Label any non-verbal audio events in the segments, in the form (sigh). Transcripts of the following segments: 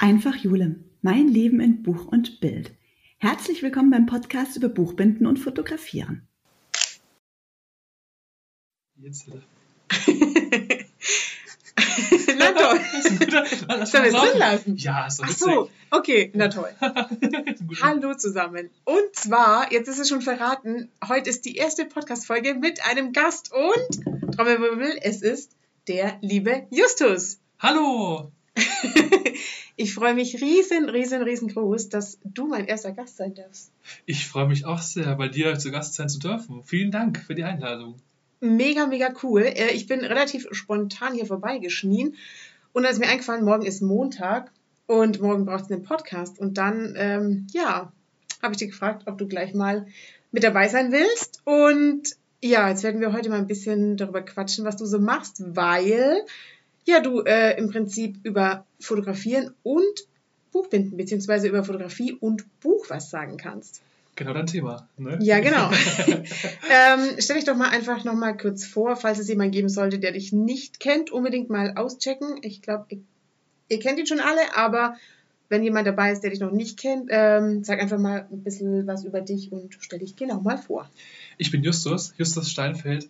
Einfach Jule, mein Leben in Buch und Bild. Herzlich willkommen beim Podcast über Buchbinden und Fotografieren. Jetzt na (laughs) toll. Lass Sollen wir es mal drin lassen? Ja, ist doch Ach so, okay, na toll. (laughs) Hallo zusammen. Und zwar, jetzt ist es schon verraten, heute ist die erste Podcast-Folge mit einem Gast und, Trommelwirbel, es ist der liebe Justus. Hallo. (laughs) Ich freue mich riesen, riesen, riesengroß, dass du mein erster Gast sein darfst. Ich freue mich auch sehr, bei dir zu Gast sein zu dürfen. Vielen Dank für die Einladung. Mega, mega cool. Äh, Ich bin relativ spontan hier vorbeigeschnien und da ist mir eingefallen, morgen ist Montag und morgen braucht es einen Podcast. Und dann, ähm, ja, habe ich dich gefragt, ob du gleich mal mit dabei sein willst. Und ja, jetzt werden wir heute mal ein bisschen darüber quatschen, was du so machst, weil ja, du äh, im Prinzip über Fotografieren und Buchbinden, beziehungsweise über Fotografie und Buch was sagen kannst. Genau dein Thema. Ne? Ja, genau. (laughs) (laughs) ähm, stell dich doch mal einfach noch mal kurz vor, falls es jemanden geben sollte, der dich nicht kennt, unbedingt mal auschecken. Ich glaube, ihr, ihr kennt ihn schon alle, aber wenn jemand dabei ist, der dich noch nicht kennt, ähm, sag einfach mal ein bisschen was über dich und stell dich genau mal vor. Ich bin Justus, Justus Steinfeld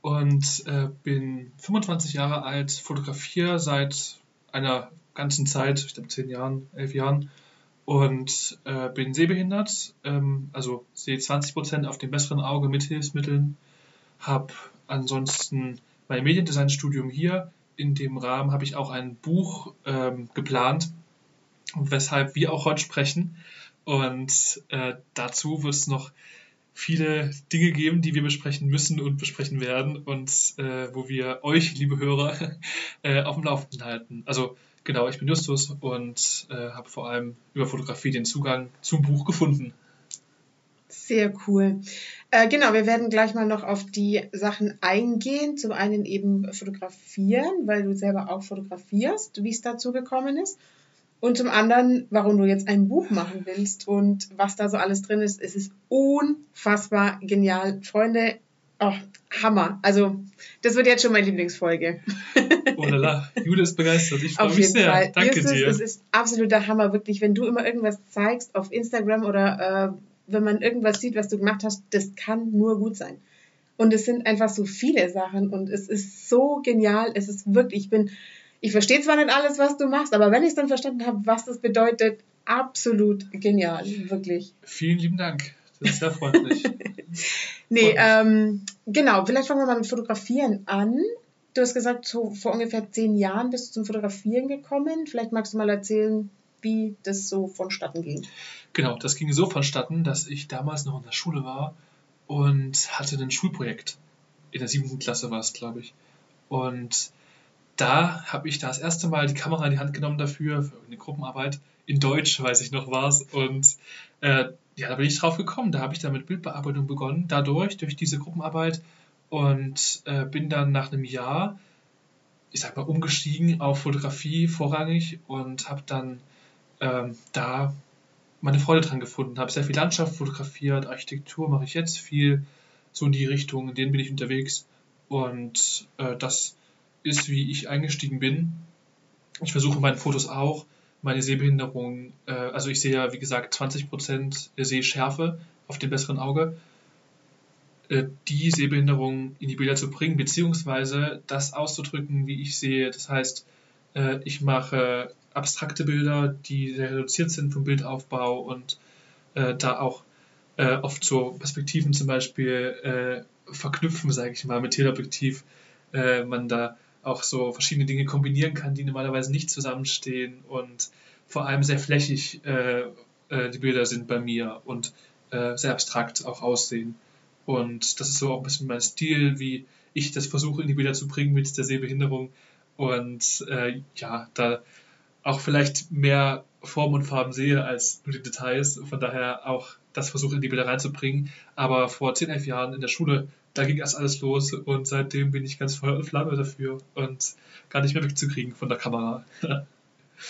und äh, bin 25 Jahre alt, fotografiere seit einer ganzen Zeit, ich glaube 10 Jahren, 11 Jahren und äh, bin sehbehindert, ähm, also sehe 20% auf dem besseren Auge mit Hilfsmitteln, habe ansonsten mein Mediendesign-Studium hier. In dem Rahmen habe ich auch ein Buch ähm, geplant, weshalb wir auch heute sprechen. Und äh, dazu wird es noch viele Dinge geben, die wir besprechen müssen und besprechen werden und äh, wo wir euch, liebe Hörer, (laughs) äh, auf dem Laufenden halten. Also genau, ich bin Justus und äh, habe vor allem über Fotografie den Zugang zum Buch gefunden. Sehr cool. Äh, genau, wir werden gleich mal noch auf die Sachen eingehen. Zum einen eben fotografieren, weil du selber auch fotografierst, wie es dazu gekommen ist. Und zum anderen, warum du jetzt ein Buch machen willst und was da so alles drin ist. Es ist unfassbar genial. Freunde, oh, Hammer. Also, das wird jetzt schon meine Lieblingsfolge. Oh la la, Jule ist begeistert. Ich freue Auf mich jeden sehr. Fall. Danke Justus, dir. Es ist absoluter Hammer, wirklich. Wenn du immer irgendwas zeigst auf Instagram oder äh, wenn man irgendwas sieht, was du gemacht hast, das kann nur gut sein. Und es sind einfach so viele Sachen und es ist so genial. Es ist wirklich, ich bin, ich verstehe zwar nicht alles, was du machst, aber wenn ich es dann verstanden habe, was das bedeutet, absolut genial, wirklich. Vielen lieben Dank. Das ist sehr freundlich. (laughs) Nee, ähm, genau, vielleicht fangen wir mal mit Fotografieren an. Du hast gesagt, so vor ungefähr zehn Jahren bist du zum Fotografieren gekommen. Vielleicht magst du mal erzählen, wie das so vonstatten ging. Genau, das ging so vonstatten, dass ich damals noch in der Schule war und hatte ein Schulprojekt. In der siebten Klasse war es, glaube ich. Und da habe ich das erste Mal die Kamera in die Hand genommen dafür, für eine Gruppenarbeit. In Deutsch, weiß ich noch, war es. Und äh, ja, da bin ich drauf gekommen. Da habe ich dann mit Bildbearbeitung begonnen, dadurch, durch diese Gruppenarbeit. Und äh, bin dann nach einem Jahr, ich sag mal, umgestiegen auf Fotografie vorrangig und habe dann ähm, da meine Freude dran gefunden. Habe sehr viel Landschaft fotografiert, Architektur mache ich jetzt viel, so in die Richtung, in denen bin ich unterwegs. Und äh, das ist, wie ich eingestiegen bin. Ich versuche in meinen Fotos auch meine Sehbehinderung, äh, also ich sehe ja, wie gesagt, 20% Sehschärfe auf dem besseren Auge, äh, die Sehbehinderung in die Bilder zu bringen, beziehungsweise das auszudrücken, wie ich sehe. Das heißt, äh, ich mache abstrakte Bilder, die sehr reduziert sind vom Bildaufbau und äh, da auch äh, oft so Perspektiven zum Beispiel äh, verknüpfen, sage ich mal, mit Teleobjektiv. Man da auch so verschiedene Dinge kombinieren kann, die normalerweise nicht zusammenstehen und vor allem sehr flächig äh, äh, die Bilder sind bei mir und äh, sehr abstrakt auch aussehen. Und das ist so auch ein bisschen mein Stil, wie ich das versuche in die Bilder zu bringen mit der Sehbehinderung. Und äh, ja, da auch vielleicht mehr Form und Farben sehe als nur die Details. Von daher auch das versuche in die Bilder reinzubringen. Aber vor 10, 11 Jahren in der Schule, da ging erst alles los und seitdem bin ich ganz Feuer und Flamme dafür und gar nicht mehr wegzukriegen von der Kamera. (laughs)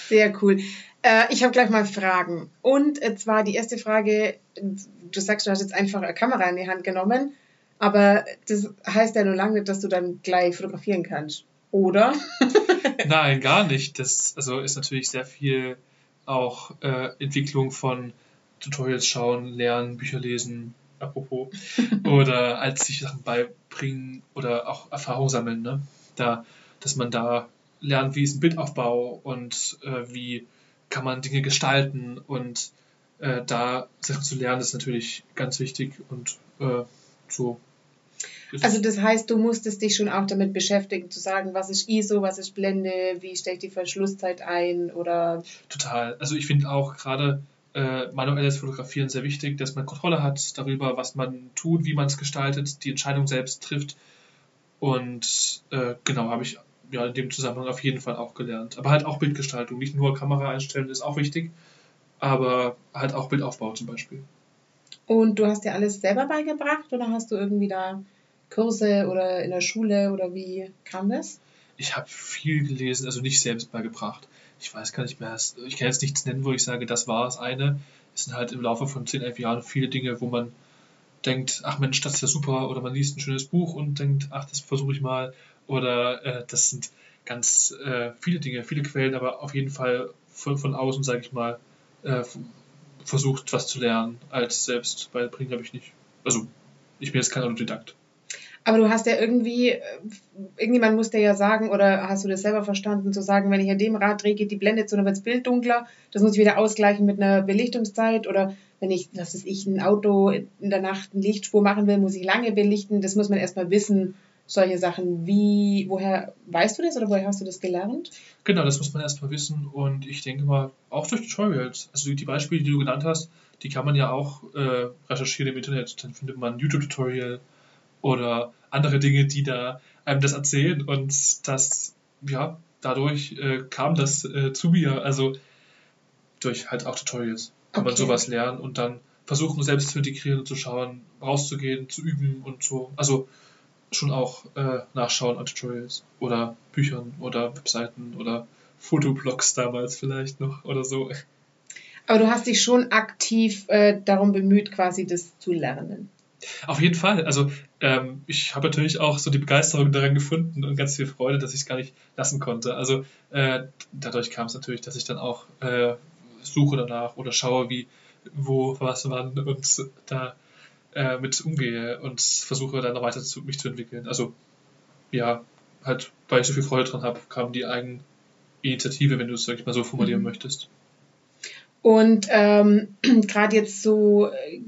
Sehr cool. Äh, ich habe gleich mal Fragen. Und äh, zwar die erste Frage, du sagst, du hast jetzt einfach eine Kamera in die Hand genommen, aber das heißt ja nur lange nicht, dass du dann gleich fotografieren kannst. Oder? (laughs) (laughs) Nein, gar nicht. Das also ist natürlich sehr viel auch äh, Entwicklung von Tutorials schauen, lernen, Bücher lesen, apropos, oder als sich Sachen beibringen oder auch Erfahrung sammeln, ne? Da, dass man da lernt, wie ist ein Bildaufbau und äh, wie kann man Dinge gestalten und äh, da Sachen zu lernen ist natürlich ganz wichtig und äh, so. Also das heißt, du musstest dich schon auch damit beschäftigen, zu sagen, was ist ISO, was ist Blende, wie stelle ich die Verschlusszeit ein oder. Total. Also ich finde auch gerade äh, manuelles Fotografieren sehr wichtig, dass man Kontrolle hat darüber, was man tut, wie man es gestaltet, die Entscheidung selbst trifft. Und äh, genau, habe ich ja in dem Zusammenhang auf jeden Fall auch gelernt. Aber halt auch Bildgestaltung, nicht nur Kamera einstellen ist auch wichtig, aber halt auch Bildaufbau zum Beispiel. Und du hast dir alles selber beigebracht oder hast du irgendwie da Kurse oder in der Schule oder wie kam das? Ich habe viel gelesen, also nicht selbst beigebracht. Ich weiß gar nicht mehr, ich kann jetzt nichts nennen, wo ich sage, das war das eine. Es sind halt im Laufe von 10, 11 Jahren viele Dinge, wo man denkt, ach Mensch, das ist ja super, oder man liest ein schönes Buch und denkt, ach, das versuche ich mal, oder äh, das sind ganz äh, viele Dinge, viele Quellen, aber auf jeden Fall von, von außen, sage ich mal, äh, versucht, was zu lernen, als selbst beibringen, habe ich nicht. Also, ich bin jetzt kein Autodidakt. Aber du hast ja irgendwie, äh, irgendjemand muss dir ja sagen, oder hast du das selber verstanden, zu sagen, wenn ich an dem Rad drehe, geht die Blende zu, dann wird das Bild dunkler, das muss ich wieder ausgleichen mit einer Belichtungszeit oder wenn ich, was ist ich, ein Auto in der Nacht eine Lichtspur machen will, muss ich lange belichten, das muss man erstmal wissen, solche Sachen. Wie, woher weißt du das oder woher hast du das gelernt? Genau, das muss man erstmal wissen und ich denke mal, auch durch Tutorials. Also die Beispiele, die du genannt hast, die kann man ja auch äh, recherchieren im Internet. Dann findet man ein YouTube-Tutorial oder andere Dinge, die da einem das erzählen und das, ja, dadurch äh, kam das äh, zu mir. Also durch halt auch Tutorials kann okay. man sowas lernen und dann versuchen selbst zu integrieren und zu schauen, rauszugehen, zu üben und so. Also schon auch äh, nachschauen an Tutorials oder Büchern oder Webseiten oder Fotoblogs damals vielleicht noch oder so. Aber du hast dich schon aktiv äh, darum bemüht, quasi das zu lernen. Auf jeden Fall. Also ähm, ich habe natürlich auch so die Begeisterung daran gefunden und ganz viel Freude, dass ich es gar nicht lassen konnte. Also äh, dadurch kam es natürlich, dass ich dann auch äh, suche danach oder schaue, wie, wo, was, wann und da äh, mit umgehe und versuche dann noch weiter zu, mich zu entwickeln. Also ja, halt, weil ich so viel Freude dran habe, kam die Eigeninitiative, wenn du es, sag ich mal, so formulieren mhm. möchtest. Und ähm, (clears throat) gerade jetzt so, äh,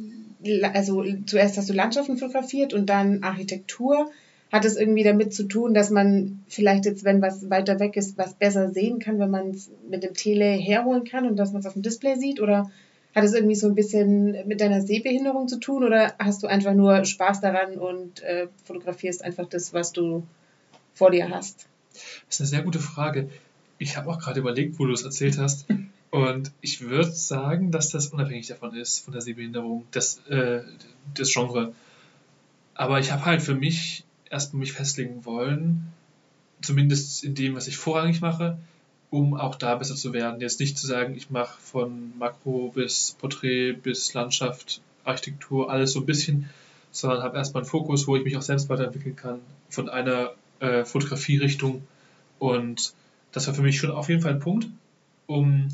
also zuerst hast du Landschaften fotografiert und dann Architektur. Hat es irgendwie damit zu tun, dass man vielleicht jetzt, wenn was weiter weg ist, was besser sehen kann, wenn man es mit dem Tele herholen kann und dass man es auf dem Display sieht? Oder hat es irgendwie so ein bisschen mit deiner Sehbehinderung zu tun oder hast du einfach nur Spaß daran und äh, fotografierst einfach das, was du vor dir hast? Das ist eine sehr gute Frage. Ich habe auch gerade überlegt, wo du es erzählt hast. Und ich würde sagen, dass das unabhängig davon ist, von der Sehbehinderung, das, äh, das Genre. Aber ich habe halt für mich erstmal mich festlegen wollen, zumindest in dem, was ich vorrangig mache, um auch da besser zu werden. Jetzt nicht zu sagen, ich mache von Makro bis Porträt bis Landschaft, Architektur, alles so ein bisschen, sondern habe erstmal einen Fokus, wo ich mich auch selbst weiterentwickeln kann von einer äh, Fotografierichtung. Und das war für mich schon auf jeden Fall ein Punkt, um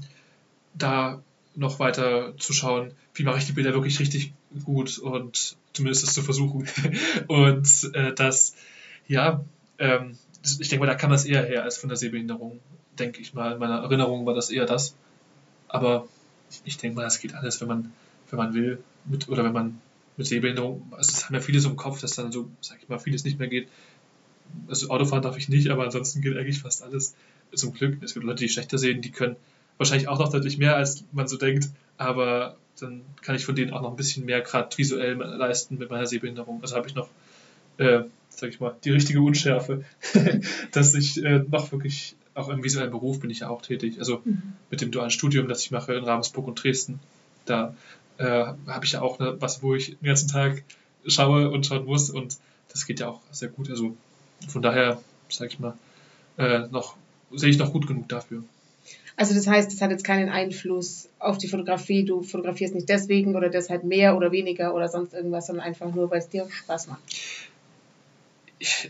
da noch weiter zu schauen, wie mache ich die Bilder wirklich richtig gut und zumindest das zu versuchen. (laughs) und äh, das, ja, ähm, ich denke mal, da kam das eher her als von der Sehbehinderung denke ich mal. In meiner Erinnerung war das eher das. Aber ich denke mal, das geht alles, wenn man, wenn man will, mit, oder wenn man mit Sehbehinderung, also es haben ja viele so im Kopf, dass dann so, sag ich mal, vieles nicht mehr geht. Also Autofahren darf ich nicht, aber ansonsten geht eigentlich fast alles. Zum Glück. Es gibt Leute, die schlechter sehen, die können wahrscheinlich auch noch deutlich mehr, als man so denkt, aber dann kann ich von denen auch noch ein bisschen mehr gerade visuell leisten mit meiner Sehbehinderung. Also habe ich noch, äh, sag ich mal, die richtige Unschärfe, (laughs) dass ich äh, noch wirklich auch im visuellen Beruf bin ich ja auch tätig. Also mhm. mit dem dualen Studium, das ich mache in Ravensburg und Dresden, da äh, habe ich ja auch ne, was, wo ich den ganzen Tag schaue und schauen muss und das geht ja auch sehr gut. Also von daher, sage ich mal, äh, noch sehe ich noch gut genug dafür. Also das heißt, es hat jetzt keinen Einfluss auf die Fotografie. Du fotografierst nicht deswegen oder deshalb mehr oder weniger oder sonst irgendwas, sondern einfach nur, weil es dir Spaß macht.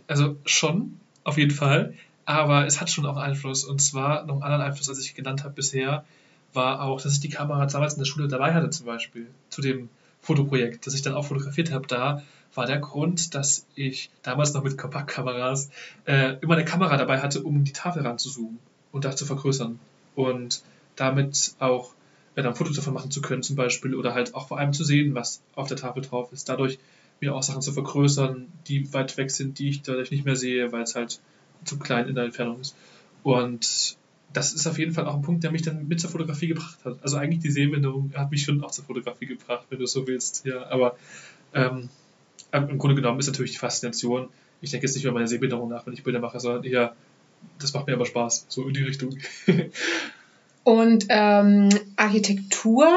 Also schon, auf jeden Fall aber es hat schon auch Einfluss und zwar noch einen anderen Einfluss, als ich genannt habe bisher, war auch, dass ich die Kamera damals in der Schule dabei hatte, zum Beispiel, zu dem Fotoprojekt, das ich dann auch fotografiert habe. Da war der Grund, dass ich damals noch mit Kompaktkameras äh, immer eine Kamera dabei hatte, um die Tafel ranzuzoomen und da zu vergrößern. Und damit auch ja, dann Fotos davon machen zu können, zum Beispiel, oder halt auch vor allem zu sehen, was auf der Tafel drauf ist. Dadurch mir auch Sachen zu vergrößern, die weit weg sind, die ich dadurch nicht mehr sehe, weil es halt zu klein in der Entfernung ist. Und das ist auf jeden Fall auch ein Punkt, der mich dann mit zur Fotografie gebracht hat. Also eigentlich die Sehbehinderung hat mich schon auch zur Fotografie gebracht, wenn du so willst. Ja, aber ähm, im Grunde genommen ist natürlich die Faszination, ich denke jetzt nicht über meine Sehbehinderung nach, wenn ich Bilder mache, sondern eher, das macht mir aber Spaß, so in die Richtung. (laughs) Und ähm, Architektur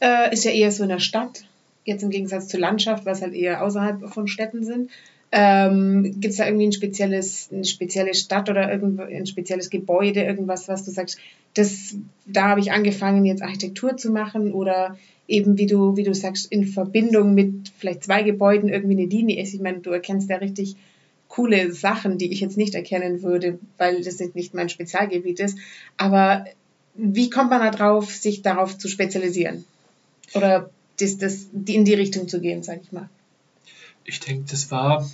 äh, ist ja eher so in der Stadt, jetzt im Gegensatz zur Landschaft, was halt eher außerhalb von Städten sind. Ähm, Gibt es da irgendwie ein spezielles, eine spezielle Stadt oder ein spezielles Gebäude, irgendwas, was du sagst, das, da habe ich angefangen, jetzt Architektur zu machen oder eben, wie du, wie du sagst, in Verbindung mit vielleicht zwei Gebäuden irgendwie eine Linie ist. Ich meine, du erkennst ja richtig coole Sachen, die ich jetzt nicht erkennen würde, weil das nicht mein Spezialgebiet ist. Aber wie kommt man da drauf, sich darauf zu spezialisieren? Oder das, das, in die Richtung zu gehen, sag ich mal? Ich denke, das war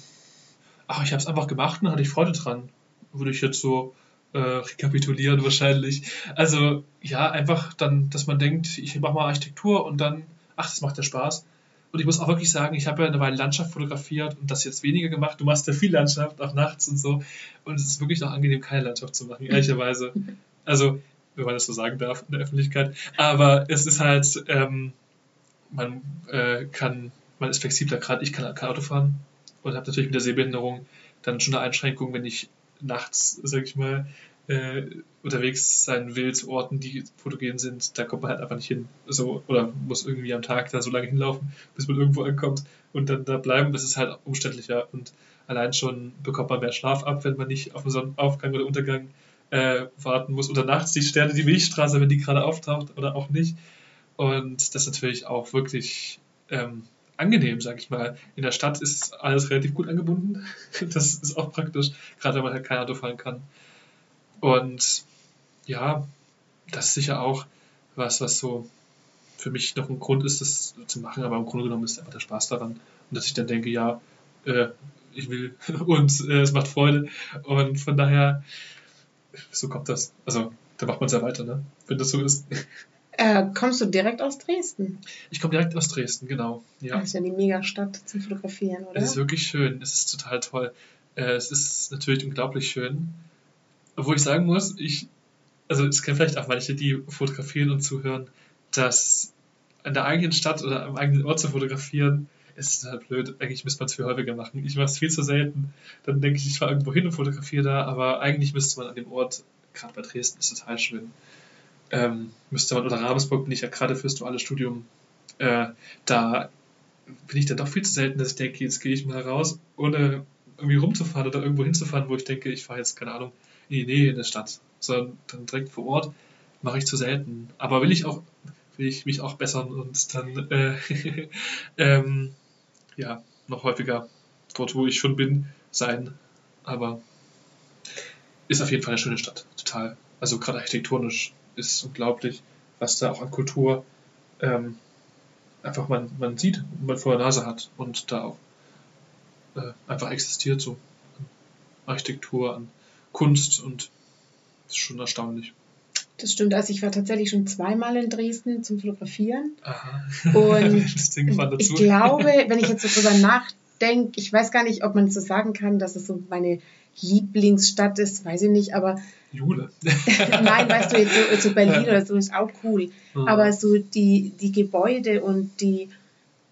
ach, ich habe es einfach gemacht und hatte ich Freude dran. Würde ich jetzt so äh, rekapitulieren wahrscheinlich. Also ja, einfach dann, dass man denkt, ich mache mal Architektur und dann, ach, das macht ja Spaß. Und ich muss auch wirklich sagen, ich habe ja eine Weile Landschaft fotografiert und das jetzt weniger gemacht. Du machst ja viel Landschaft, auch nachts und so. Und es ist wirklich noch angenehm, keine Landschaft zu machen, ehrlicherweise. (laughs) Also, wenn man das so sagen darf in der Öffentlichkeit. Aber es ist halt, ähm, man äh, kann, man ist flexibler, gerade ich kann kein Auto fahren und habe natürlich mit der Sehbehinderung dann schon eine Einschränkung, wenn ich nachts, sag ich mal, äh, unterwegs sein will zu Orten, die fotogen sind, da kommt man halt einfach nicht hin. So, oder muss irgendwie am Tag da so lange hinlaufen, bis man irgendwo ankommt und dann da bleiben. Das ist halt umständlicher und allein schon bekommt man mehr Schlaf ab, wenn man nicht auf den Sonnenaufgang oder Untergang äh, warten muss. Oder nachts die Sterne, die Milchstraße, wenn die gerade auftaucht oder auch nicht. Und das ist natürlich auch wirklich ähm, angenehm, sag ich mal. In der Stadt ist alles relativ gut angebunden. (laughs) Das ist auch praktisch, gerade wenn man halt kein Auto fahren kann. Und ja, das ist sicher auch was, was so für mich noch ein Grund ist, das zu machen, aber im Grunde genommen ist einfach der Spaß daran. Und dass ich dann denke, ja, äh, ich will (laughs) und äh, es macht Freude. Und von daher, so kommt das. Also, da macht man es ja weiter, ne? wenn das so ist. Äh, kommst du direkt aus Dresden? Ich komme direkt aus Dresden, genau. Ja. Das ist ja die Megastadt zum Fotografieren, oder? Es ist wirklich schön, es ist total toll. Äh, es ist natürlich unglaublich schön. Obwohl ich sagen muss, ich, also es kennen vielleicht auch manche, die fotografieren und zuhören, dass an der eigenen Stadt oder am eigenen Ort zu fotografieren, ist halt blöd. Eigentlich müsste man es viel häufiger machen. Ich mache es viel zu selten. Dann denke ich, ich fahre irgendwo hin und fotografiere da, aber eigentlich müsste man an dem Ort, gerade bei Dresden, ist total schön ähm, müsste man, oder Ravensburg bin ich ja gerade fürs duale Studium, äh, da bin ich dann doch viel zu selten, dass ich denke, jetzt gehe ich mal raus, ohne irgendwie rumzufahren oder irgendwo hinzufahren, wo ich denke, ich fahre jetzt, keine Ahnung, die Nähe in der Stadt, sondern dann direkt vor Ort mache ich zu selten. Aber will ich auch, will ich mich auch bessern und dann, äh, (laughs) ähm, ja, noch häufiger dort, wo ich schon bin, sein. Aber ist auf jeden Fall eine schöne Stadt, total. Also gerade architektonisch ist unglaublich, was da auch an Kultur ähm, einfach man, man sieht man vor der Nase hat und da auch äh, einfach existiert, so Architektur, an Kunst und das ist schon erstaunlich. Das stimmt, also ich war tatsächlich schon zweimal in Dresden zum Fotografieren. Aha. Und (laughs) ich glaube, wenn ich jetzt so drüber nachdenke, ich weiß gar nicht, ob man so sagen kann, dass es so meine Lieblingsstadt ist, weiß ich nicht, aber Jule. (laughs) Nein, weißt du, jetzt so, so Berlin oder so ist auch cool. Mhm. Aber so die, die Gebäude und die,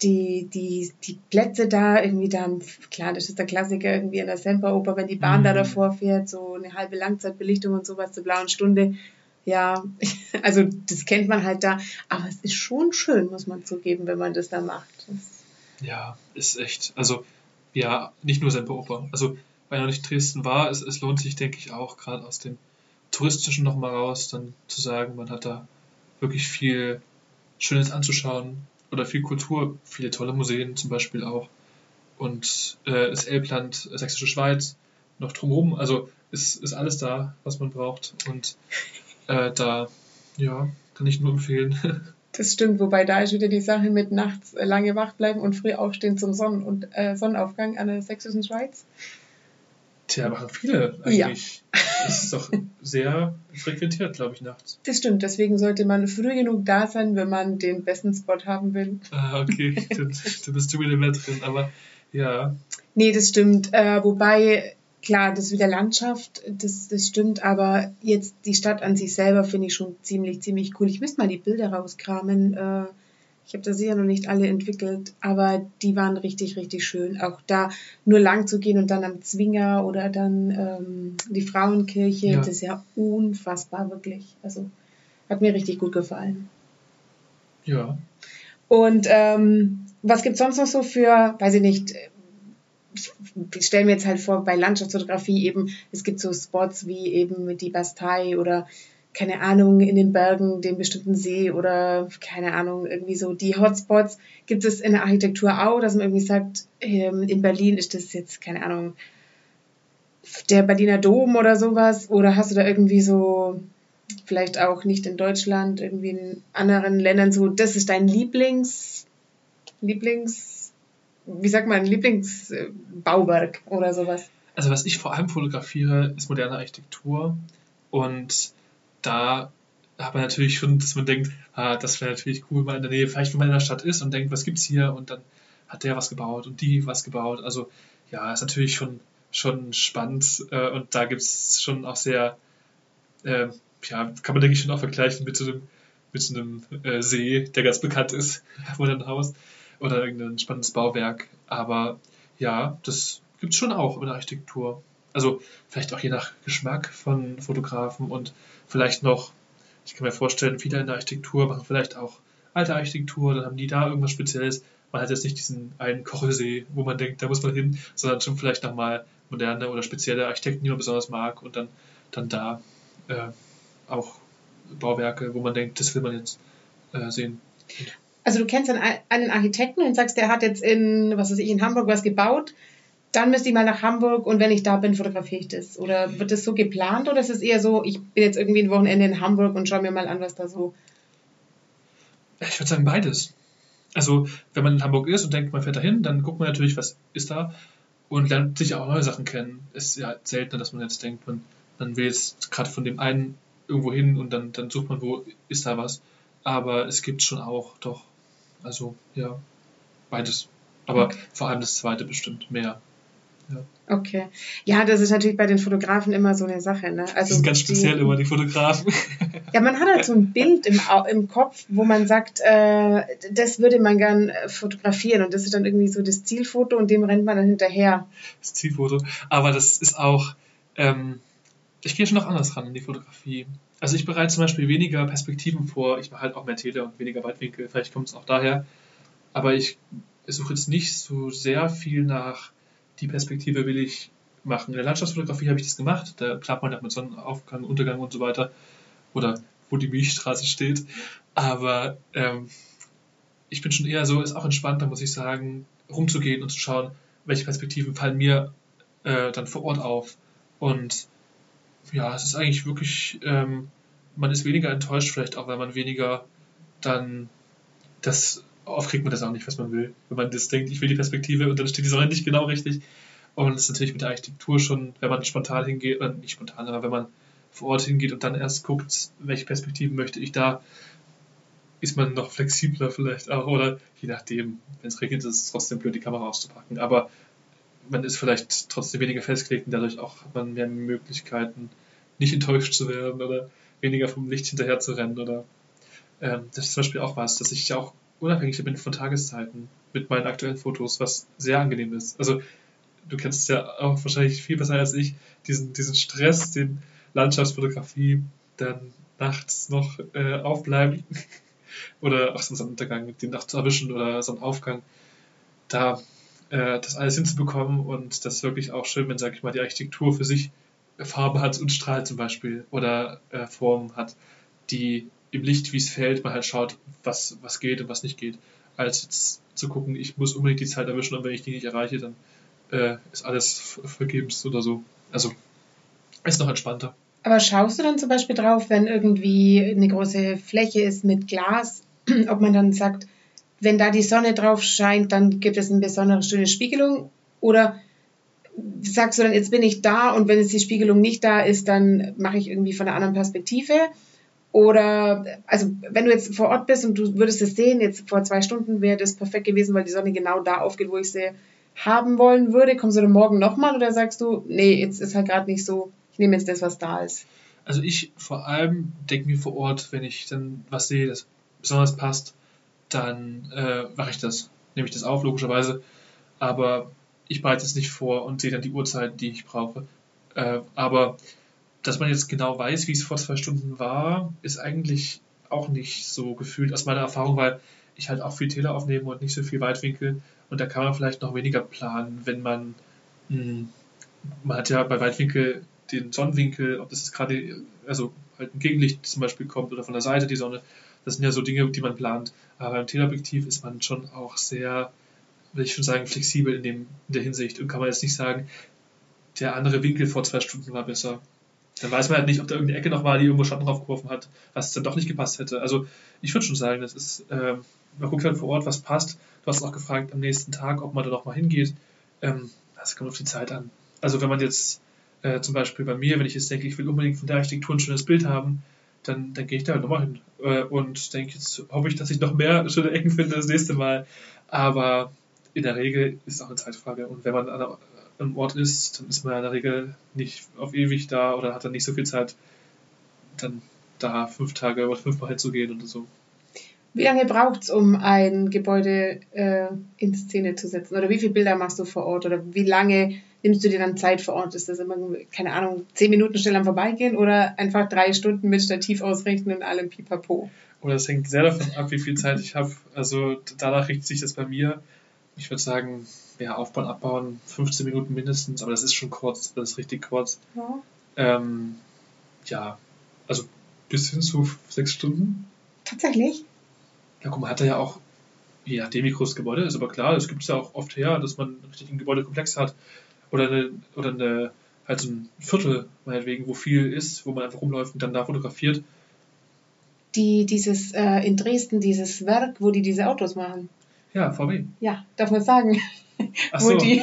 die, die, die Plätze da, irgendwie dann, klar, das ist der Klassiker irgendwie in der Semperoper, wenn die Bahn mhm. da davor fährt, so eine halbe Langzeitbelichtung und sowas zur blauen Stunde. Ja, (laughs) also das kennt man halt da. Aber es ist schon schön, muss man zugeben, wenn man das da macht. Das ja, ist echt. Also, ja, nicht nur Semperoper. Also, weil er nicht Dresden war, es, es lohnt sich, denke ich, auch gerade aus dem Touristischen nochmal raus, dann zu sagen, man hat da wirklich viel Schönes anzuschauen oder viel Kultur, viele tolle Museen zum Beispiel auch. Und äh, das Elbland, Sächsische Schweiz, noch drumherum, also ist, ist alles da, was man braucht. Und äh, da, ja, Kann ich nur empfehlen. (laughs) Das stimmt, wobei da ist wieder die Sache mit nachts äh, lange wach bleiben und früh aufstehen zum Sonnen- und äh, Sonnenaufgang an der Sächsischen Schweiz. Tja, machen viele eigentlich. Ja. Das ist doch sehr frequentiert, glaube ich, nachts. Das stimmt, deswegen sollte man früh genug da sein, wenn man den besten Spot haben will. Ah, okay, (laughs) da bist du wieder mehr drin, aber ja. Nee, das stimmt. Äh, wobei klar, das mit der Landschaft, das, das stimmt, aber jetzt die Stadt an sich selber finde ich schon ziemlich, ziemlich cool. Ich müsste mal die Bilder rauskramen. Äh, ich habe da sicher noch nicht alle entwickelt, aber die waren richtig, richtig schön. Auch da nur lang zu gehen und dann am Zwinger oder dann ähm, die Frauenkirche, ja. das ist ja unfassbar, wirklich. Also hat mir richtig gut gefallen. Ja. Und ähm, was gibt es sonst noch so für, weiß ich nicht, ich stelle mir jetzt halt vor, bei Landschaftsfotografie eben, es gibt so Spots wie eben die Bastei oder keine Ahnung, in den Bergen den bestimmten See oder keine Ahnung, irgendwie so die Hotspots. Gibt es in der Architektur auch, dass man irgendwie sagt, ähm, in Berlin ist das jetzt, keine Ahnung, der Berliner Dom oder sowas? Oder hast du da irgendwie so, vielleicht auch nicht in Deutschland, irgendwie in anderen Ländern so, das ist dein Lieblings, Lieblings, wie sagt man, Lieblingsbauwerk oder sowas? Also was ich vor allem fotografiere, ist moderne Architektur und da hat man natürlich schon, dass man denkt, ah, das wäre natürlich cool, mal in der Nähe, vielleicht wenn man in der Stadt ist und denkt, was gibt's hier und dann hat der was gebaut und die was gebaut. Also ja, ist natürlich schon, schon spannend äh, und da gibt es schon auch sehr, äh, ja, kann man denke ich schon auch vergleichen mit so einem, mit so einem äh, See, der ganz bekannt ist, (laughs) wo ein Haus oder irgendein spannendes Bauwerk. Aber ja, das gibt es schon auch in der Architektur. Also vielleicht auch je nach Geschmack von Fotografen und vielleicht noch, ich kann mir vorstellen, viele in der Architektur machen vielleicht auch alte Architektur, dann haben die da irgendwas Spezielles. Man hat jetzt nicht diesen einen Kochelsee, wo man denkt, da muss man hin, sondern schon vielleicht nochmal moderne oder spezielle Architekten, die man besonders mag und dann, dann da äh, auch Bauwerke, wo man denkt, das will man jetzt äh, sehen. Also du kennst einen Architekten und sagst, der hat jetzt in, was weiß ich, in Hamburg was gebaut, dann müsste ich mal nach Hamburg und wenn ich da bin, fotografiere ich das. Oder wird das so geplant oder ist es eher so, ich bin jetzt irgendwie ein Wochenende in Hamburg und schaue mir mal an, was da so. Ich würde sagen beides. Also, wenn man in Hamburg ist und denkt, man fährt dahin, dann guckt man natürlich, was ist da und lernt sich auch neue Sachen kennen. Es ist ja seltener, dass man jetzt denkt, man, man will jetzt gerade von dem einen irgendwo hin und dann, dann sucht man, wo ist da was. Aber es gibt schon auch doch also ja, beides. Aber okay. vor allem das zweite bestimmt mehr. Okay. Ja, das ist natürlich bei den Fotografen immer so eine Sache. Ne? Also die sind ganz speziell die, immer die Fotografen. (laughs) Ja, man hat halt so ein Bild im, im Kopf, wo man sagt, äh, das würde man gern äh, fotografieren und das ist dann irgendwie so das Zielfoto und dem rennt man dann hinterher. Das Zielfoto. Aber das ist auch, ähm, ich gehe schon noch anders ran in die Fotografie. Also ich bereite zum Beispiel weniger Perspektiven vor, ich mache halt auch mehr Tele und weniger Weitwinkel, vielleicht kommt es auch daher. Aber ich suche jetzt nicht so sehr viel nach, die Perspektive will ich machen. In der Landschaftsfotografie habe ich das gemacht, da klappt man auch mit Sonnenaufgang, Untergang und so weiter. Oder wo die Milchstraße steht. Aber ähm, ich bin schon eher so, ist auch entspannter, muss ich sagen, rumzugehen und zu schauen, welche Perspektiven fallen mir äh, dann vor Ort auf. Und ja, es ist eigentlich wirklich, ähm, man ist weniger enttäuscht, vielleicht auch, weil man weniger dann das, oft kriegt man das auch nicht, was man will. Wenn man das denkt, ich will die Perspektive und dann steht die Sonne nicht genau richtig. Und das ist natürlich mit der Architektur schon, wenn man spontan hingeht, oder nicht spontan, aber wenn man vor Ort hingeht und dann erst guckt, welche Perspektiven möchte ich da, ist man noch flexibler vielleicht auch, oder je nachdem, wenn es regnet, ist es trotzdem blöd, die Kamera auszupacken. Aber man ist vielleicht trotzdem weniger festgelegt und dadurch auch hat man mehr Möglichkeiten, nicht enttäuscht zu werden oder weniger vom Licht hinterher zu rennen oder ähm, das ist zum Beispiel auch was, dass ich auch unabhängig bin von Tageszeiten mit meinen aktuellen Fotos, was sehr angenehm ist. Also du kennst es ja auch wahrscheinlich viel besser als ich, diesen, diesen Stress, den Landschaftsfotografie dann nachts noch äh, aufbleiben (laughs) oder auch so einen Sonnenuntergang, den Nacht zu erwischen oder so einen Aufgang. Da äh, das alles hinzubekommen und das ist wirklich auch schön, wenn, sag ich mal, die Architektur für sich Farbe hat und strahlt zum Beispiel oder äh, Form hat, die im Licht, wie es fällt, man halt schaut, was, was geht und was nicht geht, als jetzt zu gucken, ich muss unbedingt die Zeit erwischen und wenn ich die nicht erreiche, dann äh, ist alles vergebens oder so. Also ist noch entspannter. Aber schaust du dann zum Beispiel drauf, wenn irgendwie eine große Fläche ist mit Glas, (clears throat) ob man dann sagt, wenn da die Sonne drauf scheint, dann gibt es eine besondere schöne Spiegelung? Oder sagst du dann, jetzt bin ich da und wenn jetzt die Spiegelung nicht da ist, dann mache ich irgendwie von einer anderen Perspektive? Oder, also, wenn du jetzt vor Ort bist und du würdest es sehen, jetzt vor zwei Stunden wäre das perfekt gewesen, weil die Sonne genau da aufgeht, wo ich sie haben wollen würde. Kommst du dann morgen nochmal oder sagst du, nee, jetzt ist halt gerade nicht so, ich nehme jetzt das, was da ist? Also ich vor allem denke mir vor Ort, wenn ich dann was sehe, das besonders passt, dann äh, mache ich das. Nehme ich das auf, logischerweise. Aber ich bereite es nicht vor und sehe dann die Uhrzeit, die ich brauche. Äh, aber dass man jetzt genau weiß, wie es vor zwei Stunden war, ist eigentlich auch nicht so gefühlt aus meiner Erfahrung, weil ich halt auch viel Tele aufnehme und nicht so viel Weitwinkel. Und da kann man vielleicht noch weniger planen, wenn man, mh, hm, man hat ja bei Weitwinkel den Sonnenwinkel, ob das jetzt gerade, also halt ein Gegenlicht zum Beispiel kommt oder von der Seite die Sonne. Das sind ja so Dinge, die man plant. Aber beim Teleobjektiv ist man schon auch sehr, will ich schon sagen, flexibel in, dem, in der Hinsicht und kann man jetzt nicht sagen, der andere Winkel vor zwei Stunden war besser. Dann weiß man halt nicht, ob da irgendeine Ecke noch war, die irgendwo Schatten draufgeworfen hat, was dann doch nicht gepasst hätte. Also ich würde schon sagen, das ist, äh, man guckt halt vor Ort, was passt. Du hast auch gefragt am nächsten Tag, ob man da noch mal hingeht. Ähm, das kommt auf die Zeit an. Also wenn man jetzt äh, zum Beispiel bei mir, wenn ich jetzt denke, ich will unbedingt von der Architektur ein schönes Bild haben, dann, dann gehe ich da halt nochmal hin. Äh, und denke, jetzt hoffe ich, dass ich noch mehr (laughs) schöne Ecken finde das nächste Mal. Aber in der Regel ist es auch eine Zeitfrage. Und wenn man an einem Ort ist, dann ist man in der Regel nicht auf ewig da oder hat dann nicht so viel Zeit, dann da fünf Tage oder fünfmal hinzugehen oder so. Wie lange braucht es, um ein Gebäude äh, in Szene zu setzen? Oder wie viele Bilder machst du vor Ort? Oder wie lange nimmst du dir dann Zeit vor Ort? Ist das immer, keine Ahnung, zehn Minuten schnell am Vorbeigehen oder einfach drei Stunden mit Stativ ausrichten und allem pipapo? Oder das hängt sehr davon ab, wie viel Zeit ich habe. Also danach richtet sich das bei mir. Ich würde sagen, ja, aufbauen, abbauen, 15 Minuten mindestens, aber das ist schon kurz, das ist richtig kurz. Ja, ähm, ja also bis hin zu sechs Stunden. Tatsächlich? Ja, guck mal, hat er ja auch, je nachdem wie groß das Gebäude ist, aber klar, das gibt es ja auch oft her, dass man richtig einen Gebäudekomplex hat oder eine, oder eine, halt so ein Viertel, meinetwegen, wo viel ist, wo man einfach rumläuft und dann da fotografiert. Die, dieses, äh, in Dresden, dieses Werk, wo die diese Autos machen. Ja, VW. Ja, darf man sagen. Ach so. Die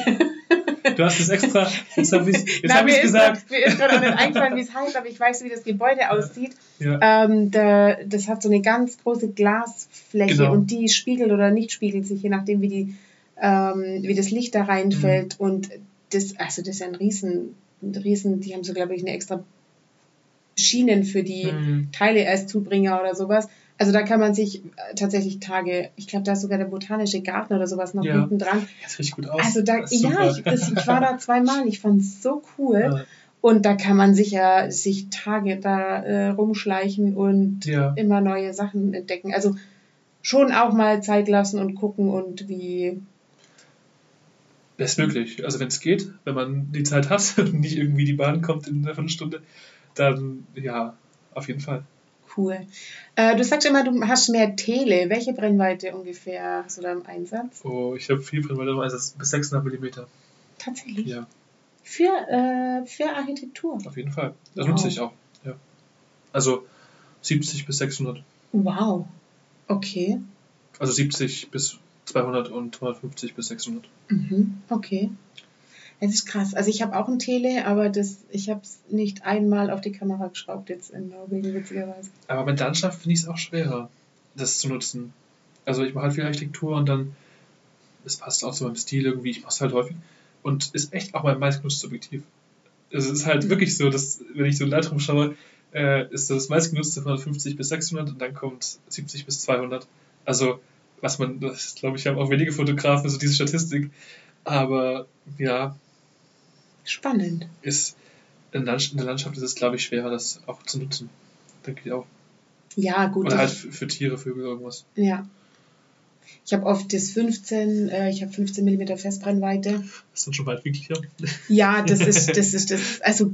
du hast es extra, jetzt habe ich es gesagt. mir ist gerade nicht eingefallen, wie es heißt, aber ich weiß, wie das Gebäude aussieht. Ja. Ähm, da, das hat so eine ganz große Glasfläche genau. und die spiegelt oder nicht spiegelt sich, je nachdem, wie, die, ähm, wie das Licht da reinfällt. Mhm. Und das, also das ist ja ein riesen, ein riesen, die haben so, glaube ich, eine extra Schienen für die mhm. Teile als Zubringer oder sowas. Also da kann man sich äh, tatsächlich Tage, ich glaube, da ist sogar der botanische Garten oder sowas noch ja. hinten dran. Das riecht gut aus. Also da, ja, ich, das, ich, war da zweimal, ich fand es so cool. Ja. Und da kann man sicher sich Tage da äh, rumschleichen und ja. immer neue Sachen entdecken. Also schon auch mal Zeit lassen und gucken und wie. Bestmöglich. Also wenn es geht, wenn man die Zeit hat (laughs) und nicht irgendwie die Bahn kommt in einer Viertelstunde, dann ja, auf jeden Fall. Cool. Äh, du sagst immer, du hast mehr Tele. Welche Brennweite ungefähr hast du da im Einsatz? Oh, ich habe viel Brennweite im Einsatz, bis 600 mm. Tatsächlich? Ja. Für, äh, für Architektur? Auf jeden Fall. Das wow. nutze ich auch. Ja. Also 70 bis 600. Wow. Okay. Also 70 bis 200 und 250 bis 600. Mhm. Okay. Es ist krass. Also ich habe auch ein Tele, aber das, ich habe es nicht einmal auf die Kamera geschraubt jetzt in Norwegen, witzigerweise. Aber mit Landschaft finde ich es auch schwerer, das zu nutzen. Also ich mache halt viel Architektur und dann, es passt auch zu meinem Stil irgendwie, ich mache es halt häufig. Und ist echt auch mein meistgenutztes Objektiv. Also es ist halt wirklich so, dass wenn ich so in Lightroom schaue, äh, ist das meistgenutzte von 150 bis 600 und dann kommt 70 bis 200. Also was man, das glaube ich, haben auch wenige Fotografen so diese Statistik. Aber ja, Spannend. Ist in der Landschaft ist es, glaube ich, schwerer, das auch zu nutzen. Denke ich auch. Ja, gut. Oder halt für, Tiere, Vögel, irgendwas. Ja. Ich habe oft das 15, äh, ich habe 15 mm Festbrennweite. Das ist dann schon bald wirklich, ja. Ja, das ist, das ist das, also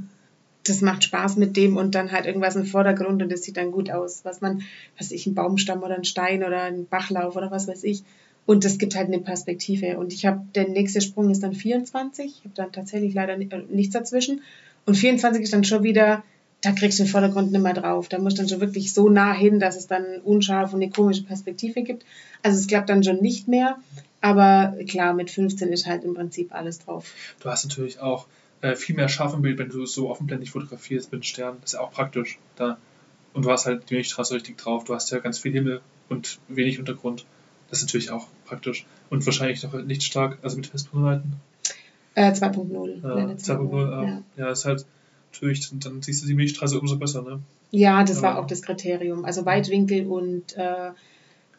das macht Spaß mit dem und dann halt irgendwas im Vordergrund und das sieht dann gut aus. Was man, was ich, ein Baumstamm oder ein Stein oder ein Bachlauf oder was weiß ich. Und das gibt halt eine Perspektive. Und ich habe, der nächste Sprung ist dann 24. Ich habe dann tatsächlich leider äh, nichts dazwischen. Und 24 ist dann schon wieder da kriegst du den Vordergrund nicht mehr drauf. Da musst du dann schon wirklich so nah hin, dass es dann unscharf und eine komische Perspektive gibt. Also es klappt dann schon nicht mehr. Aber klar, mit 15 ist halt im Prinzip alles drauf. Du hast natürlich auch äh, viel mehr scharf im Bild, wenn du es so offenblendig fotografierst mit Sternen. Das ist ja auch praktisch. Da. Und du hast halt die Milchstraße richtig drauf. Du hast ja ganz viel Himmel und wenig Untergrund. Das ist natürlich auch praktisch. Und wahrscheinlich noch nicht stark, also mit Festbrennweiten. Äh, 2.0. Ja, 2.0, ja. ja, ist halt natürlich, dann siehst du die Milchstraße umso besser, ne? Ja, das ja. war auch das Kriterium. Also Weitwinkel und äh,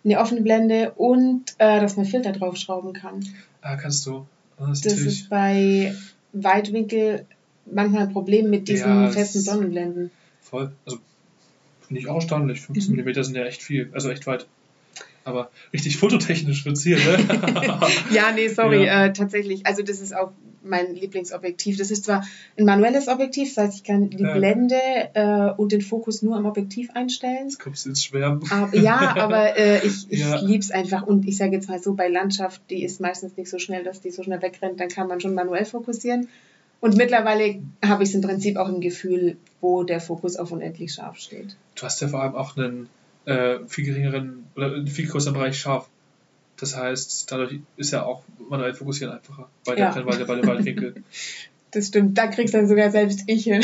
eine offene Blende und äh, dass man Filter draufschrauben kann. Ah, kannst du. Das ist, das ist bei Weitwinkel manchmal ein Problem mit diesen ja, festen Sonnenblenden. Voll. Also finde ich auch erstaunlich. 15 mhm. mm sind ja echt viel, also echt weit. Aber richtig fototechnisch wird's hier, ne? (laughs) ja, nee, sorry, ja. Äh, tatsächlich. Also das ist auch mein Lieblingsobjektiv. Das ist zwar ein manuelles Objektiv, das heißt, ich kann die ja. Blende äh, und den Fokus nur am Objektiv einstellen. Jetzt kommst du ins Schwärmen. Aber, ja, aber äh, ich, (laughs) ich ja. liebe es einfach. Und ich sage jetzt mal so, bei Landschaft, die ist meistens nicht so schnell, dass die so schnell wegrennt, dann kann man schon manuell fokussieren. Und mittlerweile habe ich es im Prinzip auch im Gefühl, wo der Fokus auf unendlich scharf steht. Du hast ja vor allem auch einen äh, viel geringeren oder einen viel größeren Bereich scharf. Das heißt, dadurch ist ja auch manuell fokussieren einfacher bei der ja. Brennweite, bei der Weitwinkel. (laughs) Das stimmt, da kriegst dann sogar selbst ich hin.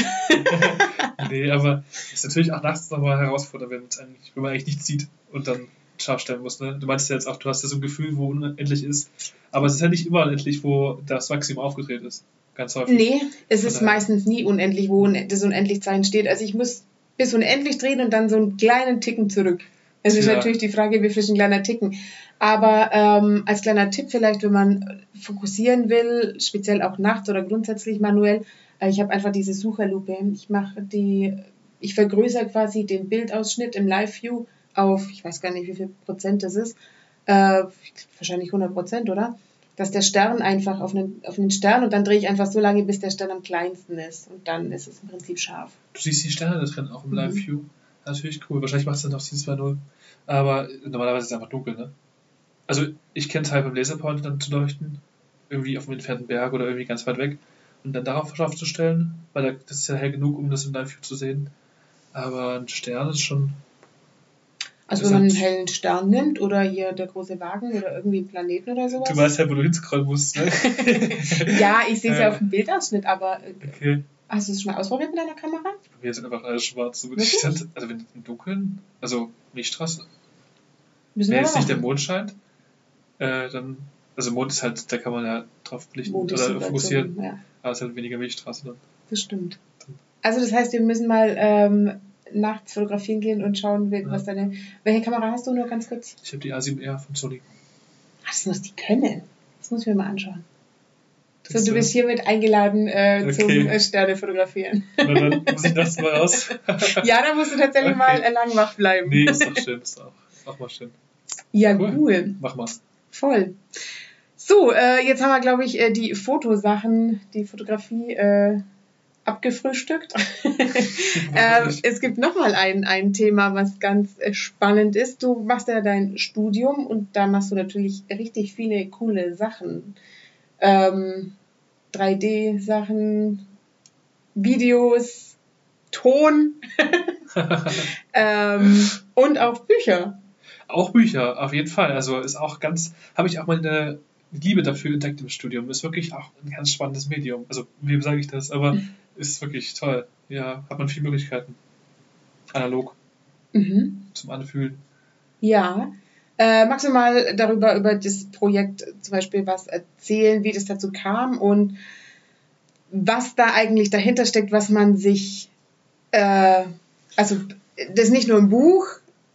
(laughs) nee, aber ist natürlich auch nachts nochmal herausfordernd, wenn, eigentlich, wenn man eigentlich nichts sieht und dann scharf stellen muss. Ne? Du meinst ja jetzt auch, du hast ja so ein Gefühl, wo unendlich ist. Aber es ist ja nicht immer unendlich, wo das Maximum aufgedreht ist. Ganz häufig. Nee, es ist meistens nie unendlich, wo das Unendlichzeichen steht. Also ich muss bis unendlich drehen und dann so einen kleinen Ticken zurück. Es ist ja. natürlich die Frage, wie viel ist ein kleiner Ticken. Aber ähm, als kleiner Tipp vielleicht, wenn man fokussieren will, speziell auch nachts oder grundsätzlich manuell, äh, ich habe einfach diese Sucherlupe. Ich mache die, ich vergrößere quasi den Bildausschnitt im Live-View auf, ich weiß gar nicht, wie viel Prozent das ist, äh, wahrscheinlich 100 Prozent, oder? Dass der Stern einfach auf einen, auf einen Stern und dann drehe ich einfach so lange, bis der Stern am kleinsten ist und dann ist es im Prinzip scharf. Du siehst die Sterne da drin auch im mhm. Live-View. Natürlich cool. Wahrscheinlich macht es dann auch die 2.0. Aber normalerweise ist es einfach dunkel, ne? Also ich kenne es halt beim Laserpoint dann zu leuchten, irgendwie auf einem entfernten Berg oder irgendwie ganz weit weg und dann darauf scharf zu stellen, weil das ist ja hell genug, um das im Live-View zu sehen. Aber ein Stern ist schon. Also wenn man einen hellen Stern nimmt oder hier der große Wagen oder irgendwie einen Planeten oder sowas. Du weißt ja, wo du hinscrollen musst, ne? (laughs) ja, ich sehe es ja auf dem Bildausschnitt, aber äh, okay. hast du es schon mal ausprobiert mit deiner Kamera? Wir sind einfach alles schwarz. So also wenn im Dunkeln, also Milchstraße, wenn jetzt nicht der Mond scheint, äh, dann, also Mond ist halt, da kann man ja drauf blicken oder fokussieren. Ja. Aber es ist halt weniger Milchstraße dann. Das stimmt. Also das heißt, wir müssen mal ähm, nachts fotografieren gehen und schauen, was ja. deine. Welche Kamera hast du nur ganz kurz? Ich habe die A7R von Sony. Ach, das muss die können. Das muss ich mir mal anschauen. So, du bist hiermit eingeladen äh, okay. zum äh, Sterne fotografieren. Na, dann muss ich nachts mal (laughs) raus. ja, da musst du tatsächlich okay. mal äh, lang wach bleiben. Nee, ist doch schön, ist auch, auch mal schön. Ja, cool. cool. Mach mal. Voll. So, äh, jetzt haben wir, glaube ich, äh, die Fotosachen, die Fotografie äh, abgefrühstückt. (laughs) äh, es gibt nochmal ein, ein Thema, was ganz äh, spannend ist. Du machst ja dein Studium und da machst du natürlich richtig viele coole Sachen. Ähm, 3D-Sachen, Videos, Ton (laughs) ähm, und auch Bücher. Auch Bücher, auf jeden Fall. Also ist auch ganz, habe ich auch mal eine Liebe dafür entdeckt im Studium. Ist wirklich auch ein ganz spannendes Medium. Also, wem sage ich das? Aber. (laughs) ist wirklich toll. Ja, hat man viele Möglichkeiten. Analog. Mhm. Zum Anfühlen. Ja. Äh, magst du mal darüber, über das Projekt zum Beispiel was erzählen, wie das dazu kam und was da eigentlich dahinter steckt, was man sich, äh, also das ist nicht nur ein Buch,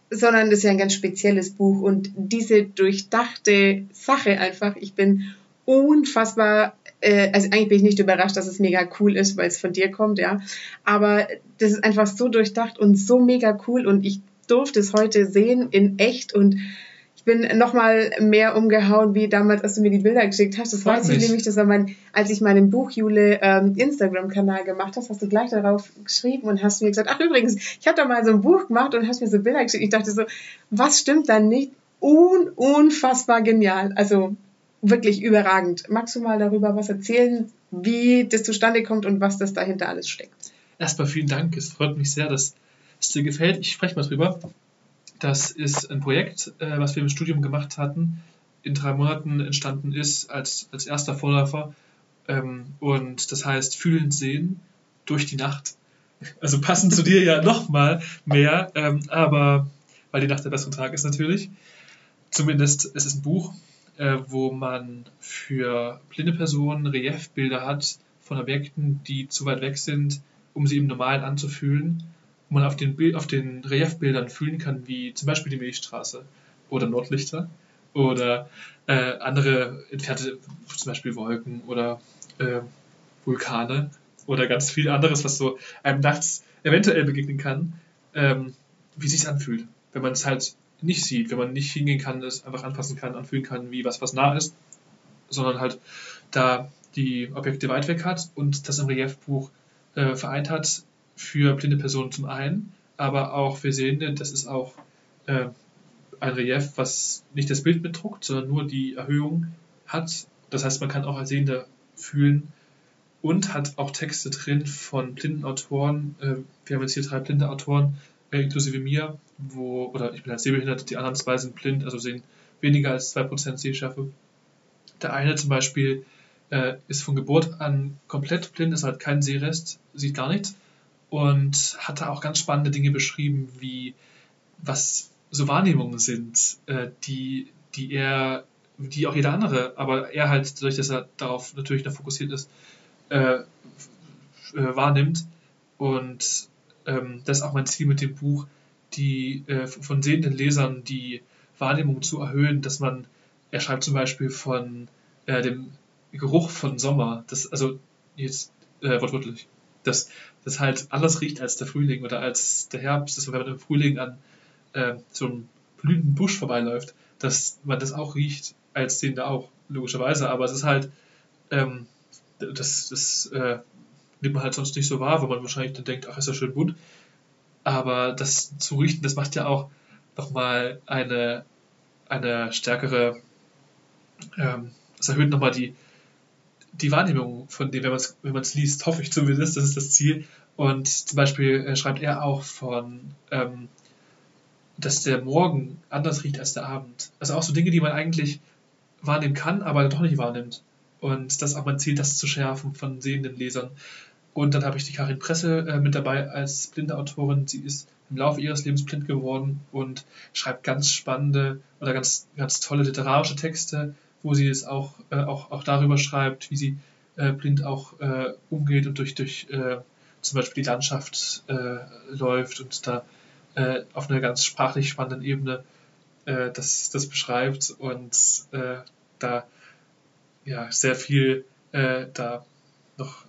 sondern das ist ja ein ganz spezielles Buch und diese durchdachte Sache einfach, ich bin unfassbar, äh, also eigentlich bin ich nicht überrascht, dass es mega cool ist, weil es von dir kommt, ja, aber das ist einfach so durchdacht und so mega cool und ich durfte es heute sehen in echt und ich bin nochmal mehr umgehauen, wie damals, als du mir die Bilder geschickt hast. Das weiß ich nämlich, das war mein, als ich meinen Buchjule ähm, Instagram-Kanal gemacht hast, hast du gleich darauf geschrieben und hast mir gesagt, ach übrigens, ich habe da mal so ein Buch gemacht und hast mir so Bilder geschickt. Ich dachte so, was stimmt da nicht? Un unfassbar genial. Also wirklich überragend. Magst du mal darüber was erzählen, wie das zustande kommt und was das dahinter alles steckt? erstmal vielen Dank. Es freut mich sehr, dass es dir gefällt. Ich spreche mal drüber. Das ist ein Projekt, äh, was wir im Studium gemacht hatten, in drei Monaten entstanden ist als, als erster Vorläufer. Ähm, und das heißt Fühlen, Sehen durch die Nacht. Also passend zu dir ja (laughs) nochmal mehr, ähm, aber weil die Nacht der bessere Tag ist natürlich. Zumindest es ist ein Buch, äh, wo man für blinde Personen Reliefbilder hat von Objekten, die zu weit weg sind, um sie im Normalen anzufühlen. Wo man auf den, auf den Reliefbildern fühlen kann, wie zum Beispiel die Milchstraße oder Nordlichter oder äh, andere entfernte, zum Beispiel Wolken oder äh, Vulkane oder ganz viel anderes, was so einem nachts eventuell begegnen kann, ähm, wie sich anfühlt. Wenn man es halt nicht sieht, wenn man nicht hingehen kann, es einfach anpassen kann, anfühlen kann, wie was, was nah ist, sondern halt da die Objekte weit weg hat und das im Reliefbuch äh, vereint hat für blinde Personen zum einen, aber auch für Sehende, das ist auch äh, ein Relief, was nicht das Bild bedruckt, sondern nur die Erhöhung hat. Das heißt, man kann auch als Sehender fühlen und hat auch Texte drin von blinden Autoren. Äh, wir haben jetzt hier drei blinde Autoren, inklusive mir, wo, oder ich bin halt sehbehindert, die anderen zwei sind blind, also sehen weniger als 2% Sehschärfe. Der eine zum Beispiel äh, ist von Geburt an komplett blind, ist halt kein Sehrest, sieht gar nichts und hat da auch ganz spannende Dinge beschrieben, wie was so Wahrnehmungen sind, äh, die, die er, die auch jeder andere, aber er halt, dadurch, dass er darauf natürlich noch fokussiert ist, äh, äh, wahrnimmt. Und ähm, das ist auch mein Ziel mit dem Buch, die äh, von sehenden Lesern die Wahrnehmung zu erhöhen, dass man, er schreibt zum Beispiel von äh, dem Geruch von Sommer, das, also jetzt äh, wortwörtlich, dass das halt anders riecht als der Frühling oder als der Herbst, dass wenn man im Frühling an äh, so einem blühenden Busch vorbeiläuft, dass man das auch riecht, als den da auch, logischerweise, aber es ist halt, ähm, das, das äh, nimmt man halt sonst nicht so wahr, wo man wahrscheinlich dann denkt, ach, ist ja schön bunt. Aber das zu riechen, das macht ja auch nochmal eine, eine stärkere, ähm, das erhöht nochmal die, die Wahrnehmung von dem, wenn man es wenn liest, hoffe ich zumindest, das ist das Ziel. Und zum Beispiel äh, schreibt er auch von, ähm, dass der Morgen anders riecht als der Abend. Also auch so Dinge, die man eigentlich wahrnehmen kann, aber doch nicht wahrnimmt. Und das ist auch mein Ziel, das zu schärfen von sehenden Lesern. Und dann habe ich die Karin Presse äh, mit dabei als blinde Autorin. Sie ist im Laufe ihres Lebens blind geworden und schreibt ganz spannende oder ganz, ganz tolle literarische Texte, wo sie es auch, äh, auch, auch darüber schreibt, wie sie äh, blind auch äh, umgeht und durch, durch äh, zum Beispiel die Landschaft äh, läuft und da auf einer ganz sprachlich spannenden Ebene das, das beschreibt und da ja sehr viel da noch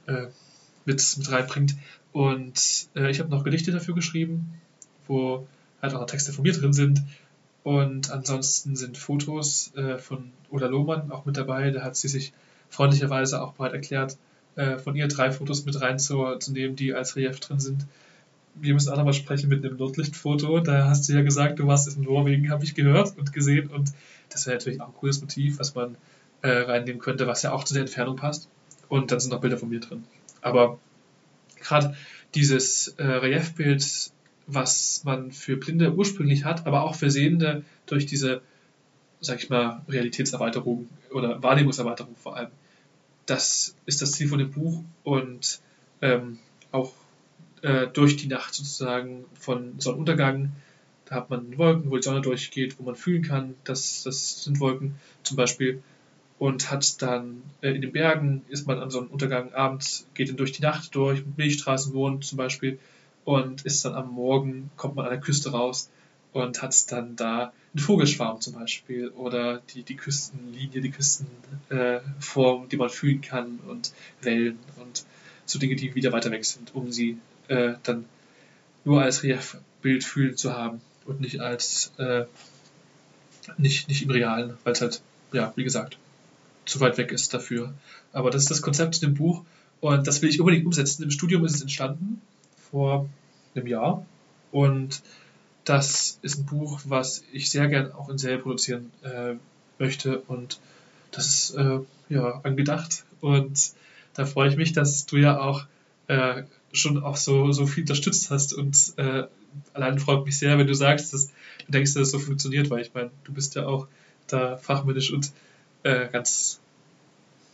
mit, mit reinbringt. Und äh, ich habe noch Gedichte dafür geschrieben, wo halt auch noch Texte von mir drin sind. Und ansonsten sind Fotos äh, von Ola Lohmann auch mit dabei. Da hat sie sich freundlicherweise auch bereit erklärt, äh, von ihr drei Fotos mit reinzunehmen, die als Relief drin sind. Wir müssen auch nochmal sprechen mit einem Nordlichtfoto. Da hast du ja gesagt, du warst in Norwegen, habe ich gehört und gesehen. Und das wäre natürlich auch ein cooles Motiv, was man äh, reinnehmen könnte, was ja auch zu der Entfernung passt. Und dann sind noch Bilder von mir drin. Aber gerade dieses äh, Reliefbild, was man für Blinde ursprünglich hat, aber auch für Sehende durch diese, sag ich mal, Realitätserweiterung oder Wahrnehmungserweiterung vor allem, das ist das Ziel von dem Buch und ähm, auch äh, durch die Nacht sozusagen von Sonnenuntergang. Da hat man Wolken, wo die Sonne durchgeht, wo man fühlen kann, dass das sind Wolken zum Beispiel und hat dann äh, in den Bergen, ist man an so einem Untergang abends, geht dann durch die Nacht durch, Milchstraßen wohnt zum Beispiel und ist dann am Morgen, kommt man an der Küste raus und hat dann da einen Vogelschwarm zum Beispiel oder die, die Küstenlinie, die Küstenform, äh, die man fühlen kann und Wellen und so Dinge, die wieder weiter weg sind, um sie äh, dann nur als Reliefbild fühlen zu haben und nicht als äh, nicht, nicht im Realen, weil es halt, ja, wie gesagt, zu weit weg ist dafür. Aber das ist das Konzept in dem Buch und das will ich unbedingt umsetzen. Im Studium ist es entstanden vor einem Jahr und das ist ein Buch, was ich sehr gern auch in Serie produzieren äh, möchte und das ist äh, ja angedacht und da freue ich mich, dass du ja auch äh, schon auch so, so viel unterstützt hast. Und äh, allein freut mich sehr, wenn du sagst, dass du denkst, dass es so funktioniert, weil ich meine, du bist ja auch da fachmännisch und äh, ganz,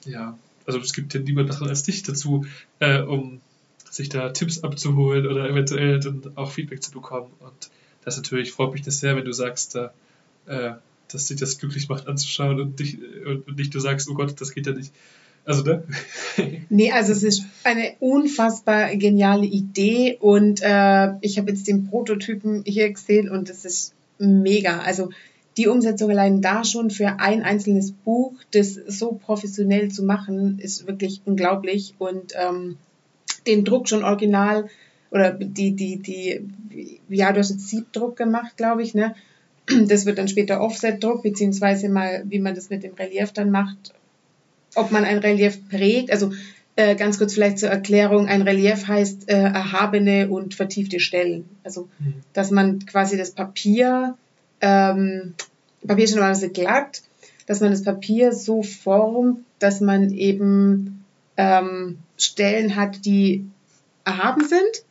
ja, also es gibt ja niemanden als dich dazu, äh, um sich da Tipps abzuholen oder eventuell dann auch Feedback zu bekommen. Und das natürlich freut mich das sehr, wenn du sagst, da, äh, dass dich das glücklich macht anzuschauen und, dich, und nicht du sagst, oh Gott, das geht ja nicht. Also, ne? (laughs) nee, also es ist eine unfassbar geniale Idee und äh, ich habe jetzt den Prototypen hier gesehen und es ist mega. Also die Umsetzung allein da schon für ein einzelnes Buch, das so professionell zu machen, ist wirklich unglaublich und ähm, den Druck schon original oder die, die, die, ja, du hast jetzt Siebdruck gemacht, glaube ich, ne? Das wird dann später Offset-Druck, beziehungsweise mal, wie man das mit dem Relief dann macht, ob man ein Relief prägt. Also äh, ganz kurz vielleicht zur Erklärung, ein Relief heißt äh, erhabene und vertiefte Stellen. Also, mhm. dass man quasi das Papier, ähm, Papier ist normalerweise glatt, dass man das Papier so formt, dass man eben ähm, Stellen hat, die erhaben sind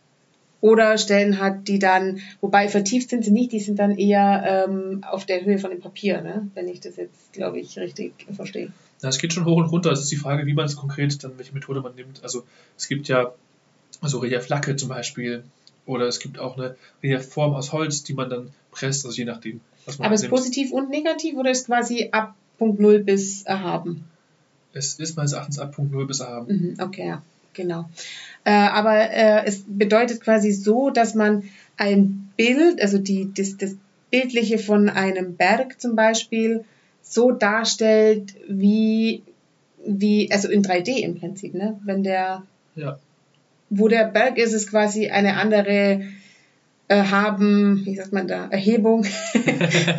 oder Stellen hat, die dann, wobei vertieft sind sie nicht, die sind dann eher ähm, auf der Höhe von dem Papier, ne? wenn ich das jetzt, glaube ich, richtig verstehe. Ja, es geht schon hoch und runter. Es ist die Frage, wie man es konkret, dann welche Methode man nimmt. Also es gibt ja also Relieflacke zum Beispiel oder es gibt auch eine Reliefform aus Holz, die man dann presst, also je nachdem. Was man Aber ist positiv und negativ oder ist quasi ab Punkt 0 bis erhaben? Es ist meines Erachtens ab Punkt 0 bis erhaben. Mhm, okay, ja, genau. Äh, aber äh, es bedeutet quasi so, dass man ein Bild, also die, das, das Bildliche von einem Berg zum Beispiel, so darstellt, wie, wie, also in 3D im Prinzip, ne? Wenn der, ja. Wo der Berg ist, ist quasi eine andere äh, haben, wie sagt man da, Erhebung, (laughs)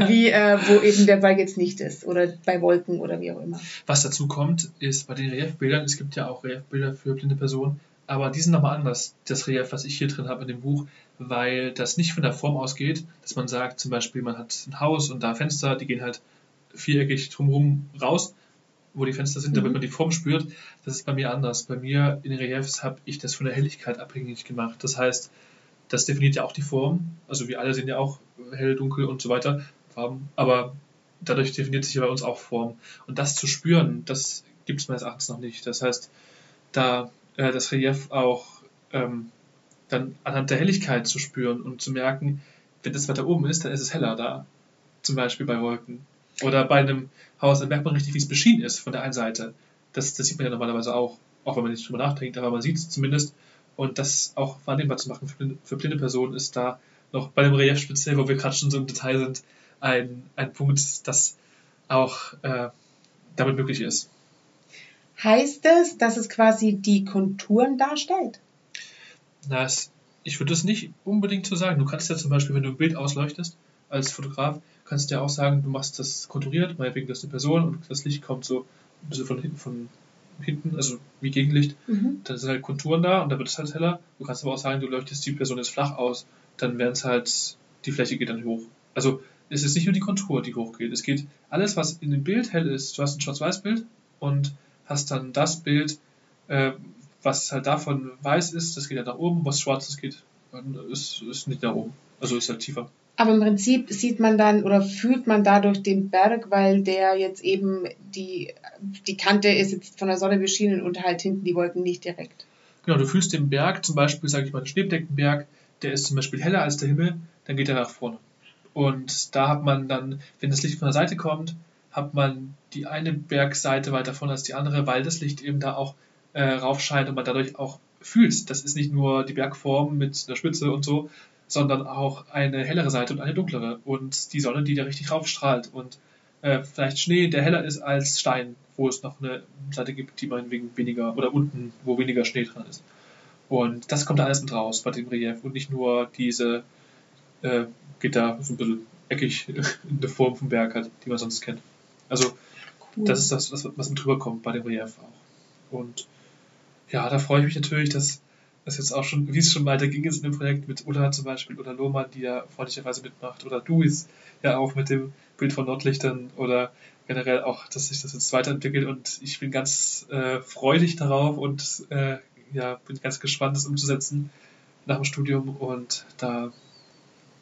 wie äh, wo eben der Berg jetzt nicht ist oder bei Wolken oder wie auch immer. Was dazu kommt, ist bei den Reliefbildern, es gibt ja auch Reliefbilder für blinde Personen, aber die sind nochmal anders, das Relief, was ich hier drin habe in dem Buch, weil das nicht von der Form ausgeht, dass man sagt, zum Beispiel, man hat ein Haus und da Fenster, die gehen halt viereckig drumherum raus, wo die Fenster sind, damit mhm. man die Form spürt. Das ist bei mir anders. Bei mir in den Reliefs habe ich das von der Helligkeit abhängig gemacht. Das heißt, das definiert ja auch die Form. Also wir alle sind ja auch hell, dunkel und so weiter, Farben. Aber dadurch definiert sich ja bei uns auch Form. Und das zu spüren, das gibt es meines Erachtens noch nicht. Das heißt, da äh, das Relief auch ähm, dann anhand der Helligkeit zu spüren und zu merken, wenn das weiter oben ist, dann ist es heller da. Zum Beispiel bei Wolken. Oder bei einem Haus, dann merkt man richtig, wie es beschienen ist von der einen Seite. Das, das sieht man ja normalerweise auch, auch wenn man nicht drüber nachdenkt, aber man sieht es zumindest. Und das auch wahrnehmbar zu machen für blinde, für blinde Personen ist da noch bei dem Relief speziell, wo wir gerade schon so im Detail sind, ein, ein Punkt, das auch äh, damit möglich ist. Heißt es, dass es quasi die Konturen darstellt? Na, es, ich würde das nicht unbedingt so sagen. Du kannst ja zum Beispiel, wenn du ein Bild ausleuchtest als Fotograf, kannst ja auch sagen, du machst das konturiert, meinetwegen das ist eine Person und das Licht kommt so ein bisschen von hinten, von hinten also wie Gegenlicht. Mhm. Dann sind halt Konturen da und dann wird es halt heller. Du kannst aber auch sagen, du leuchtest die Person jetzt flach aus, dann werden es halt, die Fläche geht dann hoch. Also es ist nicht nur die Kontur, die hochgeht. Es geht alles, was in dem Bild hell ist. Du hast ein Schwarz-Weiß-Bild und hast dann das Bild, äh, was halt davon weiß ist, das geht ja nach oben, was schwarz ist, geht, ist, ist nicht nach oben. Also ist halt tiefer. Aber im Prinzip sieht man dann oder fühlt man dadurch den Berg, weil der jetzt eben die, die Kante ist jetzt von der Sonne beschienen und halt hinten die Wolken nicht direkt. Genau, du fühlst den Berg, zum Beispiel, sage ich mal, den Schneebedeckenberg, der ist zum Beispiel heller als der Himmel, dann geht er nach vorne. Und da hat man dann, wenn das Licht von der Seite kommt, hat man die eine Bergseite weiter vorne als die andere, weil das Licht eben da auch äh, raufscheint und man dadurch auch fühlt. Das ist nicht nur die Bergform mit der Spitze und so, sondern auch eine hellere Seite und eine dunklere. Und die Sonne, die da richtig raufstrahlt. Und äh, vielleicht Schnee, der heller ist als Stein, wo es noch eine Seite gibt, die meinetwegen weniger, oder unten, wo weniger Schnee dran ist. Und das kommt da alles mit raus bei dem Relief und nicht nur diese, äh, da so ein bisschen eckig in der Form vom Berg hat, die man sonst kennt. Also, cool. das ist das, was, was mit drüber kommt bei dem Relief auch. Und ja, da freue ich mich natürlich, dass das jetzt auch schon, wie es schon weiter ging jetzt in dem Projekt mit Ulla zum Beispiel oder Lohmann, die ja freundlicherweise mitmacht, oder du ist ja auch mit dem Bild von Nordlichtern oder generell auch, dass sich das jetzt weiterentwickelt und ich bin ganz äh, freudig darauf und äh, ja, bin ganz gespannt, das umzusetzen nach dem Studium und da,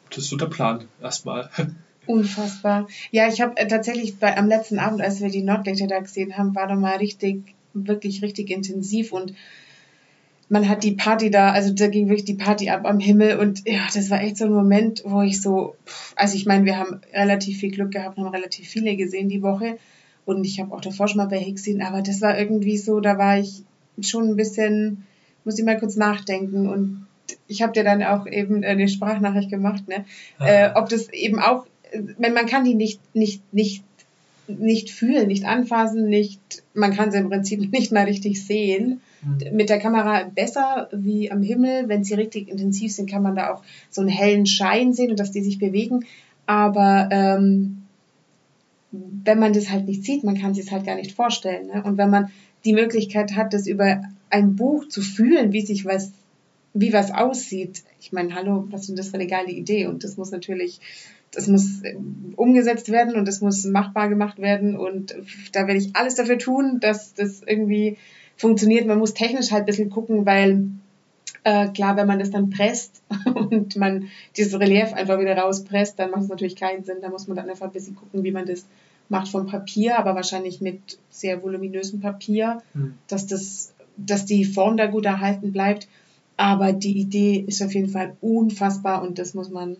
das ist so der Plan erstmal. (laughs) Unfassbar. Ja, ich habe äh, tatsächlich bei, am letzten Abend, als wir die Nordlichter da gesehen haben, war da mal richtig, wirklich richtig intensiv und man hat die Party da, also da ging wirklich die Party ab am Himmel und ja, das war echt so ein Moment, wo ich so, also ich meine, wir haben relativ viel Glück gehabt, haben relativ viele gesehen die Woche und ich habe auch davor schon mal welche gesehen, aber das war irgendwie so, da war ich schon ein bisschen, muss ich mal kurz nachdenken und ich habe dir dann auch eben eine Sprachnachricht gemacht, ne? Äh, ob das eben auch, wenn man kann die nicht, nicht, nicht, nicht fühlen, nicht anfassen, nicht, man kann sie im Prinzip (laughs) nicht mal richtig sehen. Mit der Kamera besser wie am Himmel. Wenn sie richtig intensiv sind, kann man da auch so einen hellen Schein sehen und dass die sich bewegen. Aber ähm, wenn man das halt nicht sieht, man kann sich es halt gar nicht vorstellen. Ne? Und wenn man die Möglichkeit hat, das über ein Buch zu fühlen, wie sich was, wie was aussieht. Ich meine, hallo, was ist denn das für eine geile Idee? Und das muss natürlich, das muss äh, umgesetzt werden und das muss machbar gemacht werden. Und da werde ich alles dafür tun, dass das irgendwie funktioniert. Man muss technisch halt ein bisschen gucken, weil äh, klar, wenn man das dann presst (laughs) und man dieses Relief einfach wieder rauspresst, dann macht es natürlich keinen Sinn. Da muss man dann einfach ein bisschen gucken, wie man das macht vom Papier, aber wahrscheinlich mit sehr voluminösem Papier, mhm. dass das, dass die Form da gut erhalten bleibt. Aber die Idee ist auf jeden Fall unfassbar und das muss man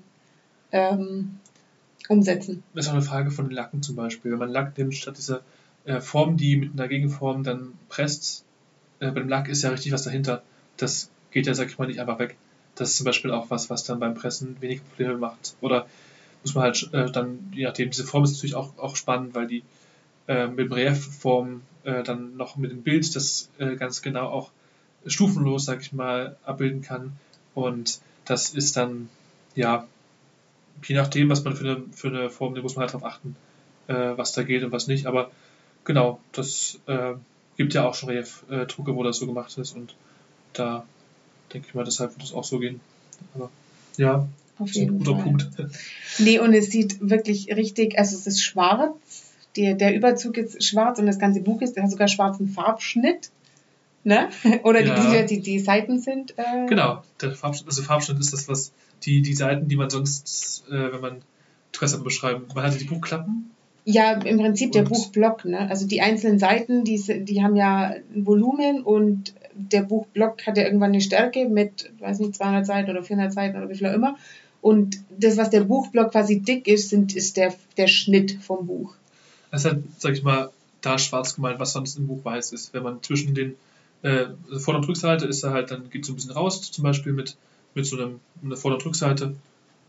ähm, umsetzen. Das ist auch eine Frage von den Lacken zum Beispiel. Wenn man Lack nimmt, statt dieser äh, Form, die mit einer Gegenform dann presst, äh, beim Lack ist ja richtig was dahinter. Das geht ja, sag ich mal, nicht einfach weg. Das ist zum Beispiel auch was, was dann beim Pressen wenig Probleme macht. Oder muss man halt äh, dann, je nachdem, diese Form ist natürlich auch, auch spannend, weil die äh, mit Reliefform äh, dann noch mit dem Bild das äh, ganz genau auch stufenlos, sag ich mal, abbilden kann. Und das ist dann, ja, je nachdem, was man für eine, für eine Form nimmt, muss man halt darauf achten, äh, was da geht und was nicht. Aber genau, das äh, gibt ja auch schon Relief-Drucke, wo das so gemacht ist und da denke ich mal, deshalb wird es auch so gehen. Aber ja, Auf jeden ein guter Fall. Punkt. Nee, und es sieht wirklich richtig, also es ist schwarz, der, der Überzug ist schwarz und das ganze Buch ist, der hat sogar schwarzen Farbschnitt. Ne? (laughs) Oder ja. die, die, die Seiten sind. Äh genau, der Farbschnitt, also Farbschnitt ist das, was die, die Seiten, die man sonst, äh, wenn man, du kannst aber beschreiben, man hatte die Buchklappen ja, im Prinzip der Buchblock. Ne? Also die einzelnen Seiten, die, die haben ja ein Volumen und der Buchblock hat ja irgendwann eine Stärke mit, weiß nicht, 200 Seiten oder 400 Seiten oder wie viel auch immer. Und das, was der Buchblock quasi dick ist, sind, ist der, der Schnitt vom Buch. Das ist halt, sag ich mal, da schwarz gemalt, was sonst im Buch weiß ist. Wenn man zwischen den äh, Vorder- und Rückseite ist er halt, dann geht so ein bisschen raus, zum Beispiel mit, mit so einem, einer Vorder- und Rückseite.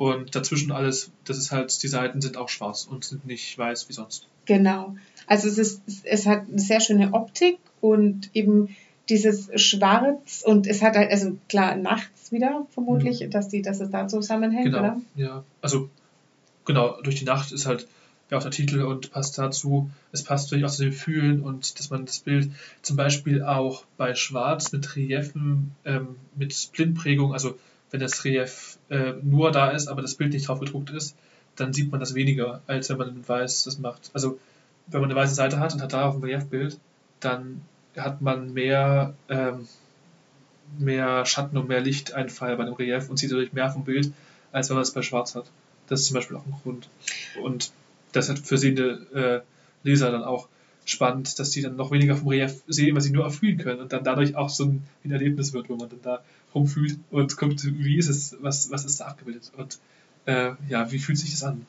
Und dazwischen alles, das ist halt, die Seiten sind auch schwarz und sind nicht weiß wie sonst. Genau. Also es ist, es hat eine sehr schöne Optik und eben dieses Schwarz und es hat halt, also klar, nachts wieder vermutlich, mhm. dass die, dass es da zusammenhängt, genau, oder? Ja, also genau, durch die Nacht ist halt ja auch der Titel und passt dazu. Es passt natürlich auch zu dem Fühlen und dass man das Bild zum Beispiel auch bei Schwarz mit Reliefen, ähm, mit Blindprägung, also wenn das Relief äh, nur da ist, aber das Bild nicht drauf gedruckt ist, dann sieht man das weniger, als wenn man Weiß das macht. Also wenn man eine weiße Seite hat und hat darauf ein Reliefbild, dann hat man mehr, ähm, mehr Schatten und mehr Lichteinfall bei dem Relief und sieht dadurch mehr vom Bild, als wenn man es bei Schwarz hat. Das ist zum Beispiel auch ein Grund. Und das hat für sehende äh, Leser dann auch spannend, dass die dann noch weniger vom Relief sehen, weil sie nur erfühlen können und dann dadurch auch so ein Erlebnis wird, wo man dann da rumfühlt und guckt, wie ist es, was, was ist da abgebildet und äh, ja, wie fühlt sich das an?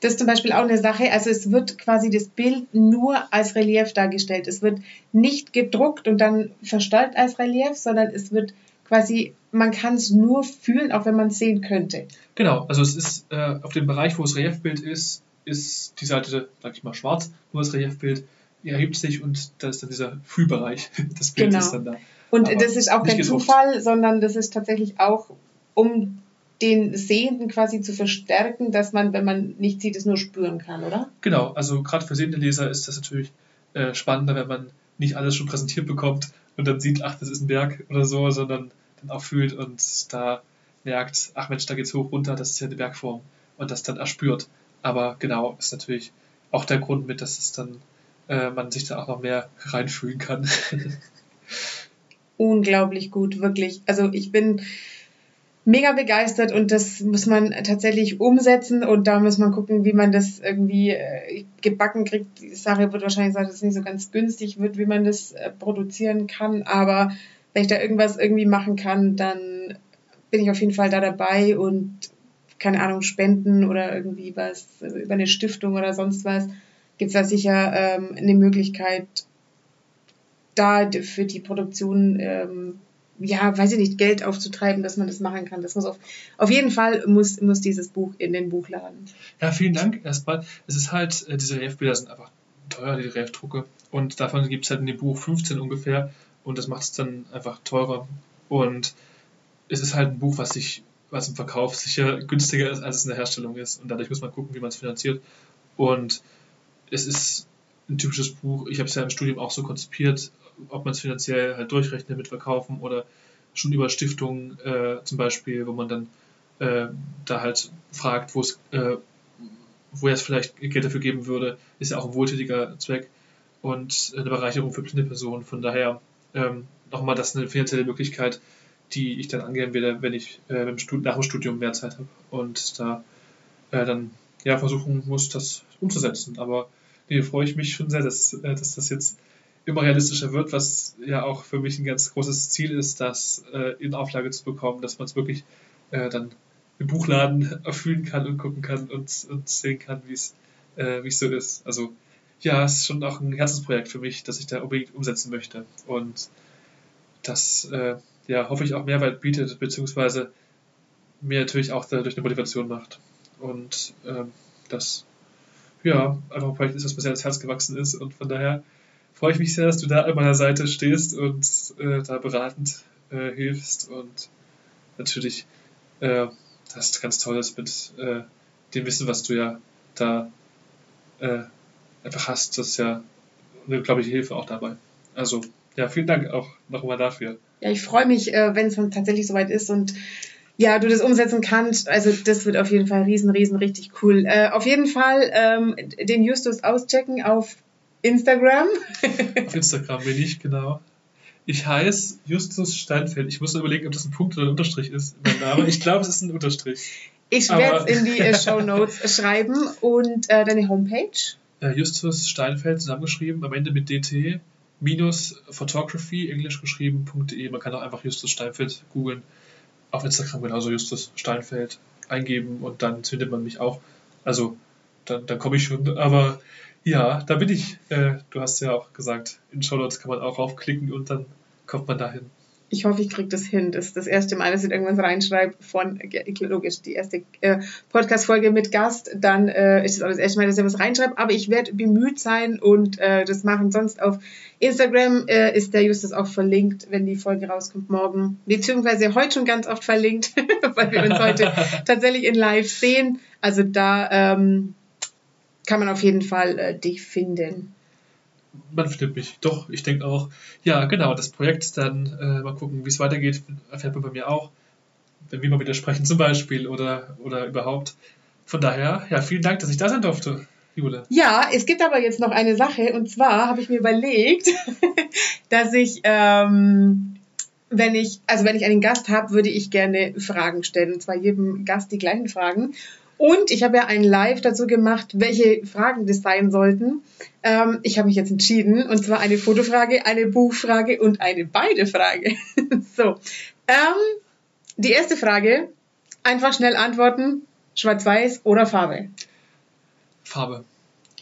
Das ist zum Beispiel auch eine Sache, also es wird quasi das Bild nur als Relief dargestellt. Es wird nicht gedruckt und dann verstollt als Relief, sondern es wird quasi, man kann es nur fühlen, auch wenn man es sehen könnte. Genau, also es ist äh, auf dem Bereich, wo das Reliefbild ist, ist die Seite, sag ich mal, schwarz, nur das Reliefbild erhebt sich und da ist dann dieser Fühlbereich. (laughs) Das Bild genau. ist dann da. Und Aber das ist auch kein gedruckt. Zufall, sondern das ist tatsächlich auch, um den Sehenden quasi zu verstärken, dass man, wenn man nicht sieht, es nur spüren kann, oder? Genau, also gerade für sehende Leser ist das natürlich äh, spannender, wenn man nicht alles schon präsentiert bekommt und dann sieht, ach, das ist ein Berg oder so, sondern dann auch fühlt und da merkt, ach Mensch, da geht's hoch runter, das ist ja eine Bergform und das dann erspürt. Aber genau, ist natürlich auch der Grund mit, dass es dann äh, man sich da auch noch mehr reinfühlen kann. (laughs) unglaublich gut, wirklich. Also ich bin mega begeistert und das muss man tatsächlich umsetzen und da muss man gucken, wie man das irgendwie äh, gebacken kriegt. Die Sache wird wahrscheinlich sagen, dass es nicht so ganz günstig wird, wie man das äh, produzieren kann, aber wenn ich da irgendwas irgendwie machen kann, dann bin ich auf jeden Fall da dabei und keine Ahnung, spenden oder irgendwie was über eine Stiftung oder sonst was, gibt es da sicher ähm, eine Möglichkeit, da für die Produktion ähm, ja, weiß ich nicht, Geld aufzutreiben, dass man das machen kann. Das muss auf, auf jeden Fall muss, muss dieses Buch in den Buchladen. Ja, vielen Dank erstmal. Es ist halt, äh, diese Reliefbilder sind einfach teuer, die Reliefdrucke. Und davon gibt es halt in dem Buch 15 ungefähr. Und das macht es dann einfach teurer. Und es ist halt ein Buch, was sich, was im Verkauf sicher günstiger ist, als es in der Herstellung ist. Und dadurch muss man gucken, wie man es finanziert. Und es ist ein typisches Buch. Ich habe es ja im Studium auch so konzipiert, ob man es finanziell halt durchrechnet mit Verkaufen oder schon über Stiftungen äh, zum Beispiel, wo man dann äh, da halt fragt, wo es äh, wo er es vielleicht Geld dafür geben würde, ist ja auch ein wohltätiger Zweck und eine Bereicherung für blinde Personen. Von daher ähm, nochmal das eine finanzielle Möglichkeit, die ich dann angehen werde, wenn ich äh, nach dem Studium mehr Zeit habe und da äh, dann ja versuchen muss, das umzusetzen. Aber nee, freue ich mich schon sehr, dass, äh, dass das jetzt immer realistischer wird, was ja auch für mich ein ganz großes Ziel ist, das äh, in Auflage zu bekommen, dass man es wirklich äh, dann im Buchladen (laughs) erfüllen kann und gucken kann und, und sehen kann, wie es äh, es so ist. Also ja, es ist schon auch ein Herzensprojekt für mich, das ich da unbedingt umsetzen möchte und das äh, ja hoffe ich auch Mehrwert bietet, beziehungsweise mir natürlich auch dadurch eine Motivation macht und ähm, das ja einfach ein Projekt ist, das sehr ins Herz gewachsen ist und von daher freue ich mich sehr, dass du da an meiner Seite stehst und äh, da beratend äh, hilfst und natürlich äh, das ganz toll ist mit äh, dem Wissen, was du ja da äh, einfach hast. Das ist ja eine, glaube ich, Hilfe auch dabei. Also ja, vielen Dank auch nochmal dafür. Ja, ich freue mich, äh, wenn es tatsächlich soweit ist und ja, du das umsetzen kannst. Also das wird auf jeden Fall riesen, riesen, richtig cool. Äh, auf jeden Fall ähm, den Justus auschecken auf Instagram. Auf Instagram bin ich, genau. Ich heiße Justus Steinfeld. Ich muss überlegen, ob das ein Punkt oder ein Unterstrich ist. Mein Name. Ich glaube, es ist ein Unterstrich. Ich werde es in die äh, Show Notes (laughs) schreiben und äh, deine Homepage. Äh, Justus Steinfeld zusammengeschrieben, am Ende mit DT minus photography, englisch geschrieben.de. Man kann auch einfach Justus Steinfeld googeln. Auf Instagram genauso Justus Steinfeld eingeben und dann findet man mich auch. Also dann, dann komme ich schon. Aber ja, da bin ich. Äh, du hast ja auch gesagt, in Shownotes kann man auch raufklicken und dann kommt man dahin. Ich hoffe, ich kriege das hin. Das ist das erste Mal, dass ich irgendwas reinschreibe von, logisch, die erste äh, Podcast-Folge mit Gast. Dann äh, ist es auch das erste Mal, dass ich was reinschreibe. Aber ich werde bemüht sein und äh, das machen. Sonst auf Instagram äh, ist der Justus auch verlinkt, wenn die Folge rauskommt morgen. Beziehungsweise heute schon ganz oft verlinkt, (laughs) weil wir uns heute (laughs) tatsächlich in Live sehen. Also da ähm, kann man auf jeden Fall äh, dich finden. Man findet mich, doch, ich denke auch. Ja, genau, das Projekt dann äh, mal gucken, wie es weitergeht, erfährt man bei mir auch, wenn wir mal wieder sprechen zum Beispiel oder, oder überhaupt. Von daher, ja, vielen Dank, dass ich da sein durfte. Jule. Ja, es gibt aber jetzt noch eine Sache und zwar habe ich mir überlegt, (laughs) dass ich, ähm, wenn ich, also wenn ich einen Gast habe, würde ich gerne Fragen stellen und zwar jedem Gast die gleichen Fragen. Und ich habe ja ein Live dazu gemacht, welche Fragen das sein sollten. Ähm, ich habe mich jetzt entschieden, und zwar eine Fotofrage, eine Buchfrage und eine beide Frage. (laughs) so, ähm, die erste Frage, einfach schnell antworten, schwarz-weiß oder Farbe? Farbe.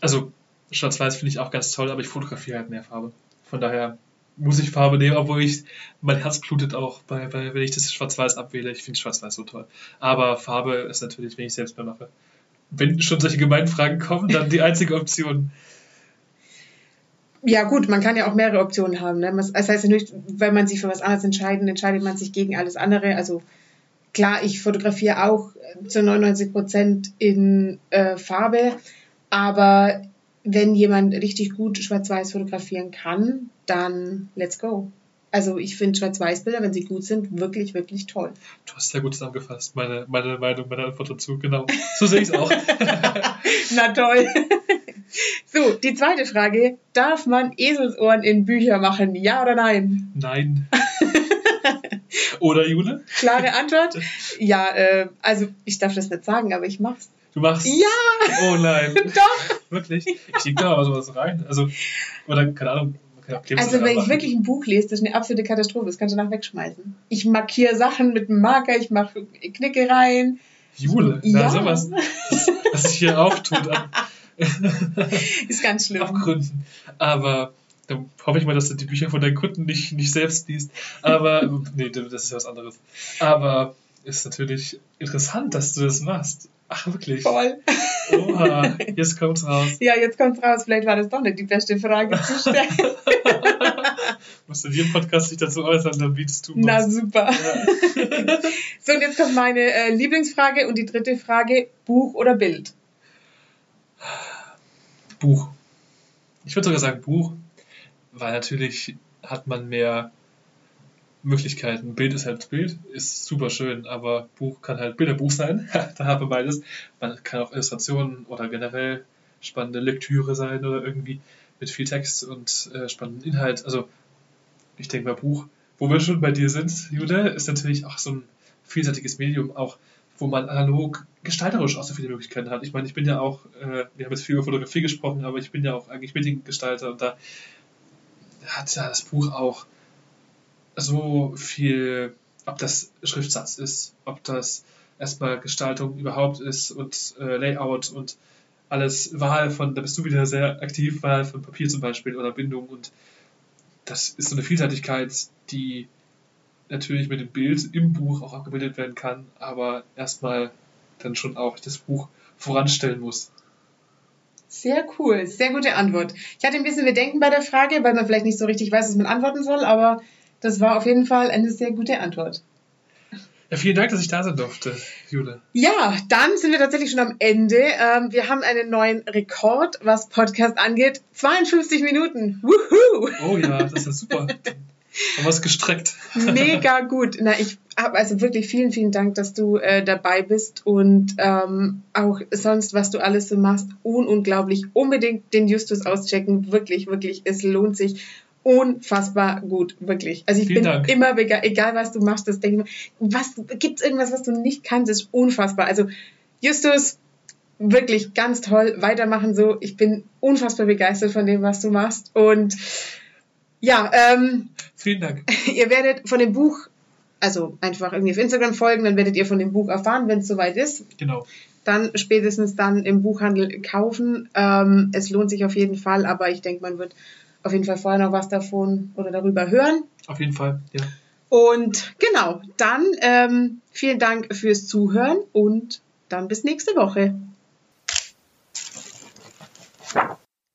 Also schwarz-weiß finde ich auch ganz toll, aber ich fotografiere halt mehr Farbe. Von daher muss ich Farbe nehmen, obwohl ich, mein Herz blutet auch, bei, bei, wenn ich das Schwarz-Weiß abwähle. Ich finde Schwarz-Weiß so toll. Aber Farbe ist natürlich, wenn ich selbst mehr mache. Wenn schon solche gemeinen Fragen kommen, dann die einzige Option. Ja, gut, man kann ja auch mehrere Optionen haben. Ne? Das heißt natürlich, wenn man sich für was anderes entscheidet, entscheidet man sich gegen alles andere. Also klar, ich fotografiere auch zu 99 Prozent in äh, Farbe, aber wenn jemand richtig gut Schwarz-Weiß fotografieren kann, dann let's go. Also ich finde Schwarz-Weiß-Bilder, wenn sie gut sind, wirklich, wirklich toll. Du hast sehr gut zusammengefasst, meine, meine Meinung, meine Antwort dazu. Genau, so sehe ich es auch. (laughs) Na toll. So, die zweite Frage. Darf man Eselsohren in Bücher machen? Ja oder nein? Nein. (laughs) Oder Jule? Klare Antwort. Ja, äh, also ich darf das nicht sagen, aber ich mach's. Du machst. Ja! Oh nein. (laughs) Doch! Wirklich? Ich leg da mal sowas rein. Also, oder keine Ahnung. Also wenn ich wirklich ein Buch lese, das ist eine absolute Katastrophe. Das kannst du danach wegschmeißen. Ich markiere Sachen mit einem Marker, ich mache Knicke rein. Jule, na Ja. sowas. Was sich hier auftut (laughs) Ist ganz schlimm. Abgründen. Aber dann hoffe ich mal, dass du die Bücher von deinen Kunden nicht, nicht selbst liest. Aber, nee, das ist ja was anderes. Aber ist natürlich interessant, dass du das machst. Ach, wirklich? Voll. Oha, jetzt kommt's raus. Ja, jetzt kommt's raus. Vielleicht war das doch nicht die beste Frage zu stellen. (laughs) Musst du in jedem Podcast dich dazu äußern, dann bietest du Na was. super. Ja. (laughs) So, und jetzt kommt meine äh, Lieblingsfrage und die dritte Frage: Buch oder Bild? Buch. Ich würde sogar sagen Buch, weil natürlich hat man mehr Möglichkeiten. Bild ist halt Bild, ist super schön, aber Buch kann halt Bilderbuch sein. (laughs) da haben wir beides. Man kann auch Illustrationen oder generell spannende Lektüre sein oder irgendwie mit viel Text und äh, spannenden Inhalt. Also ich denke mal Buch. Wo wir schon bei dir sind, Jule, ist natürlich auch so ein vielseitiges Medium, auch wo man analog gestalterisch auch so viele Möglichkeiten hat. Ich meine, ich bin ja auch, äh, wir haben jetzt viel über Fotografie gesprochen, aber ich bin ja auch eigentlich Mediengestalter und da hat ja das Buch auch so viel, ob das Schriftsatz ist, ob das erstmal Gestaltung überhaupt ist und äh, Layout und alles Wahl von, da bist du wieder sehr aktiv, Wahl von Papier zum Beispiel oder Bindung und das ist so eine Vielseitigkeit, die natürlich mit dem Bild im Buch auch abgebildet werden kann, aber erstmal dann schon auch das Buch voranstellen muss. Sehr cool, sehr gute Antwort. Ich hatte ein bisschen Bedenken bei der Frage, weil man vielleicht nicht so richtig weiß, was man antworten soll, aber das war auf jeden Fall eine sehr gute Antwort. Ja, vielen Dank, dass ich da sein durfte, Jule. Ja, dann sind wir tatsächlich schon am Ende. Ähm, wir haben einen neuen Rekord, was Podcast angeht. 52 Minuten. Wuhu! Oh ja, das ist super. (laughs) Haben wir es gestreckt. Mega gut. Na, ich habe also wirklich vielen, vielen Dank, dass du äh, dabei bist und ähm, auch sonst, was du alles so machst. Un unglaublich. Unbedingt den Justus auschecken. Wirklich, wirklich. Es lohnt sich. Unfassbar gut, wirklich. Also ich Vielen bin Dank. immer begeistert, egal was du machst, das denke ich mir, was, gibt's irgendwas, was du nicht kannst, ist unfassbar. Also Justus, wirklich ganz toll, weitermachen so. Ich bin unfassbar begeistert von dem, was du machst und ja, ähm, Vielen Dank. (laughs) ihr werdet von dem Buch, also einfach irgendwie auf Instagram folgen, dann werdet ihr von dem Buch erfahren, wenn es soweit ist. Genau. Dann spätestens dann im Buchhandel kaufen. Ähm, es lohnt sich auf jeden Fall, aber ich denke, man wird auf jeden Fall vorher noch was davon oder darüber hören. Auf jeden Fall. Ja. Und genau, dann ähm, vielen Dank fürs Zuhören und dann bis nächste Woche.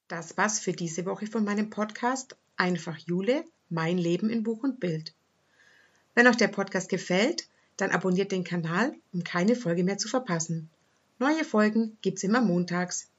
Das war's für diese Woche von meinem Podcast Einfach Jule, mein Leben in Buch und Bild. Wenn euch der Podcast gefällt, dann abonniert den Kanal, um keine Folge mehr zu verpassen. Neue Folgen gibt's immer montags.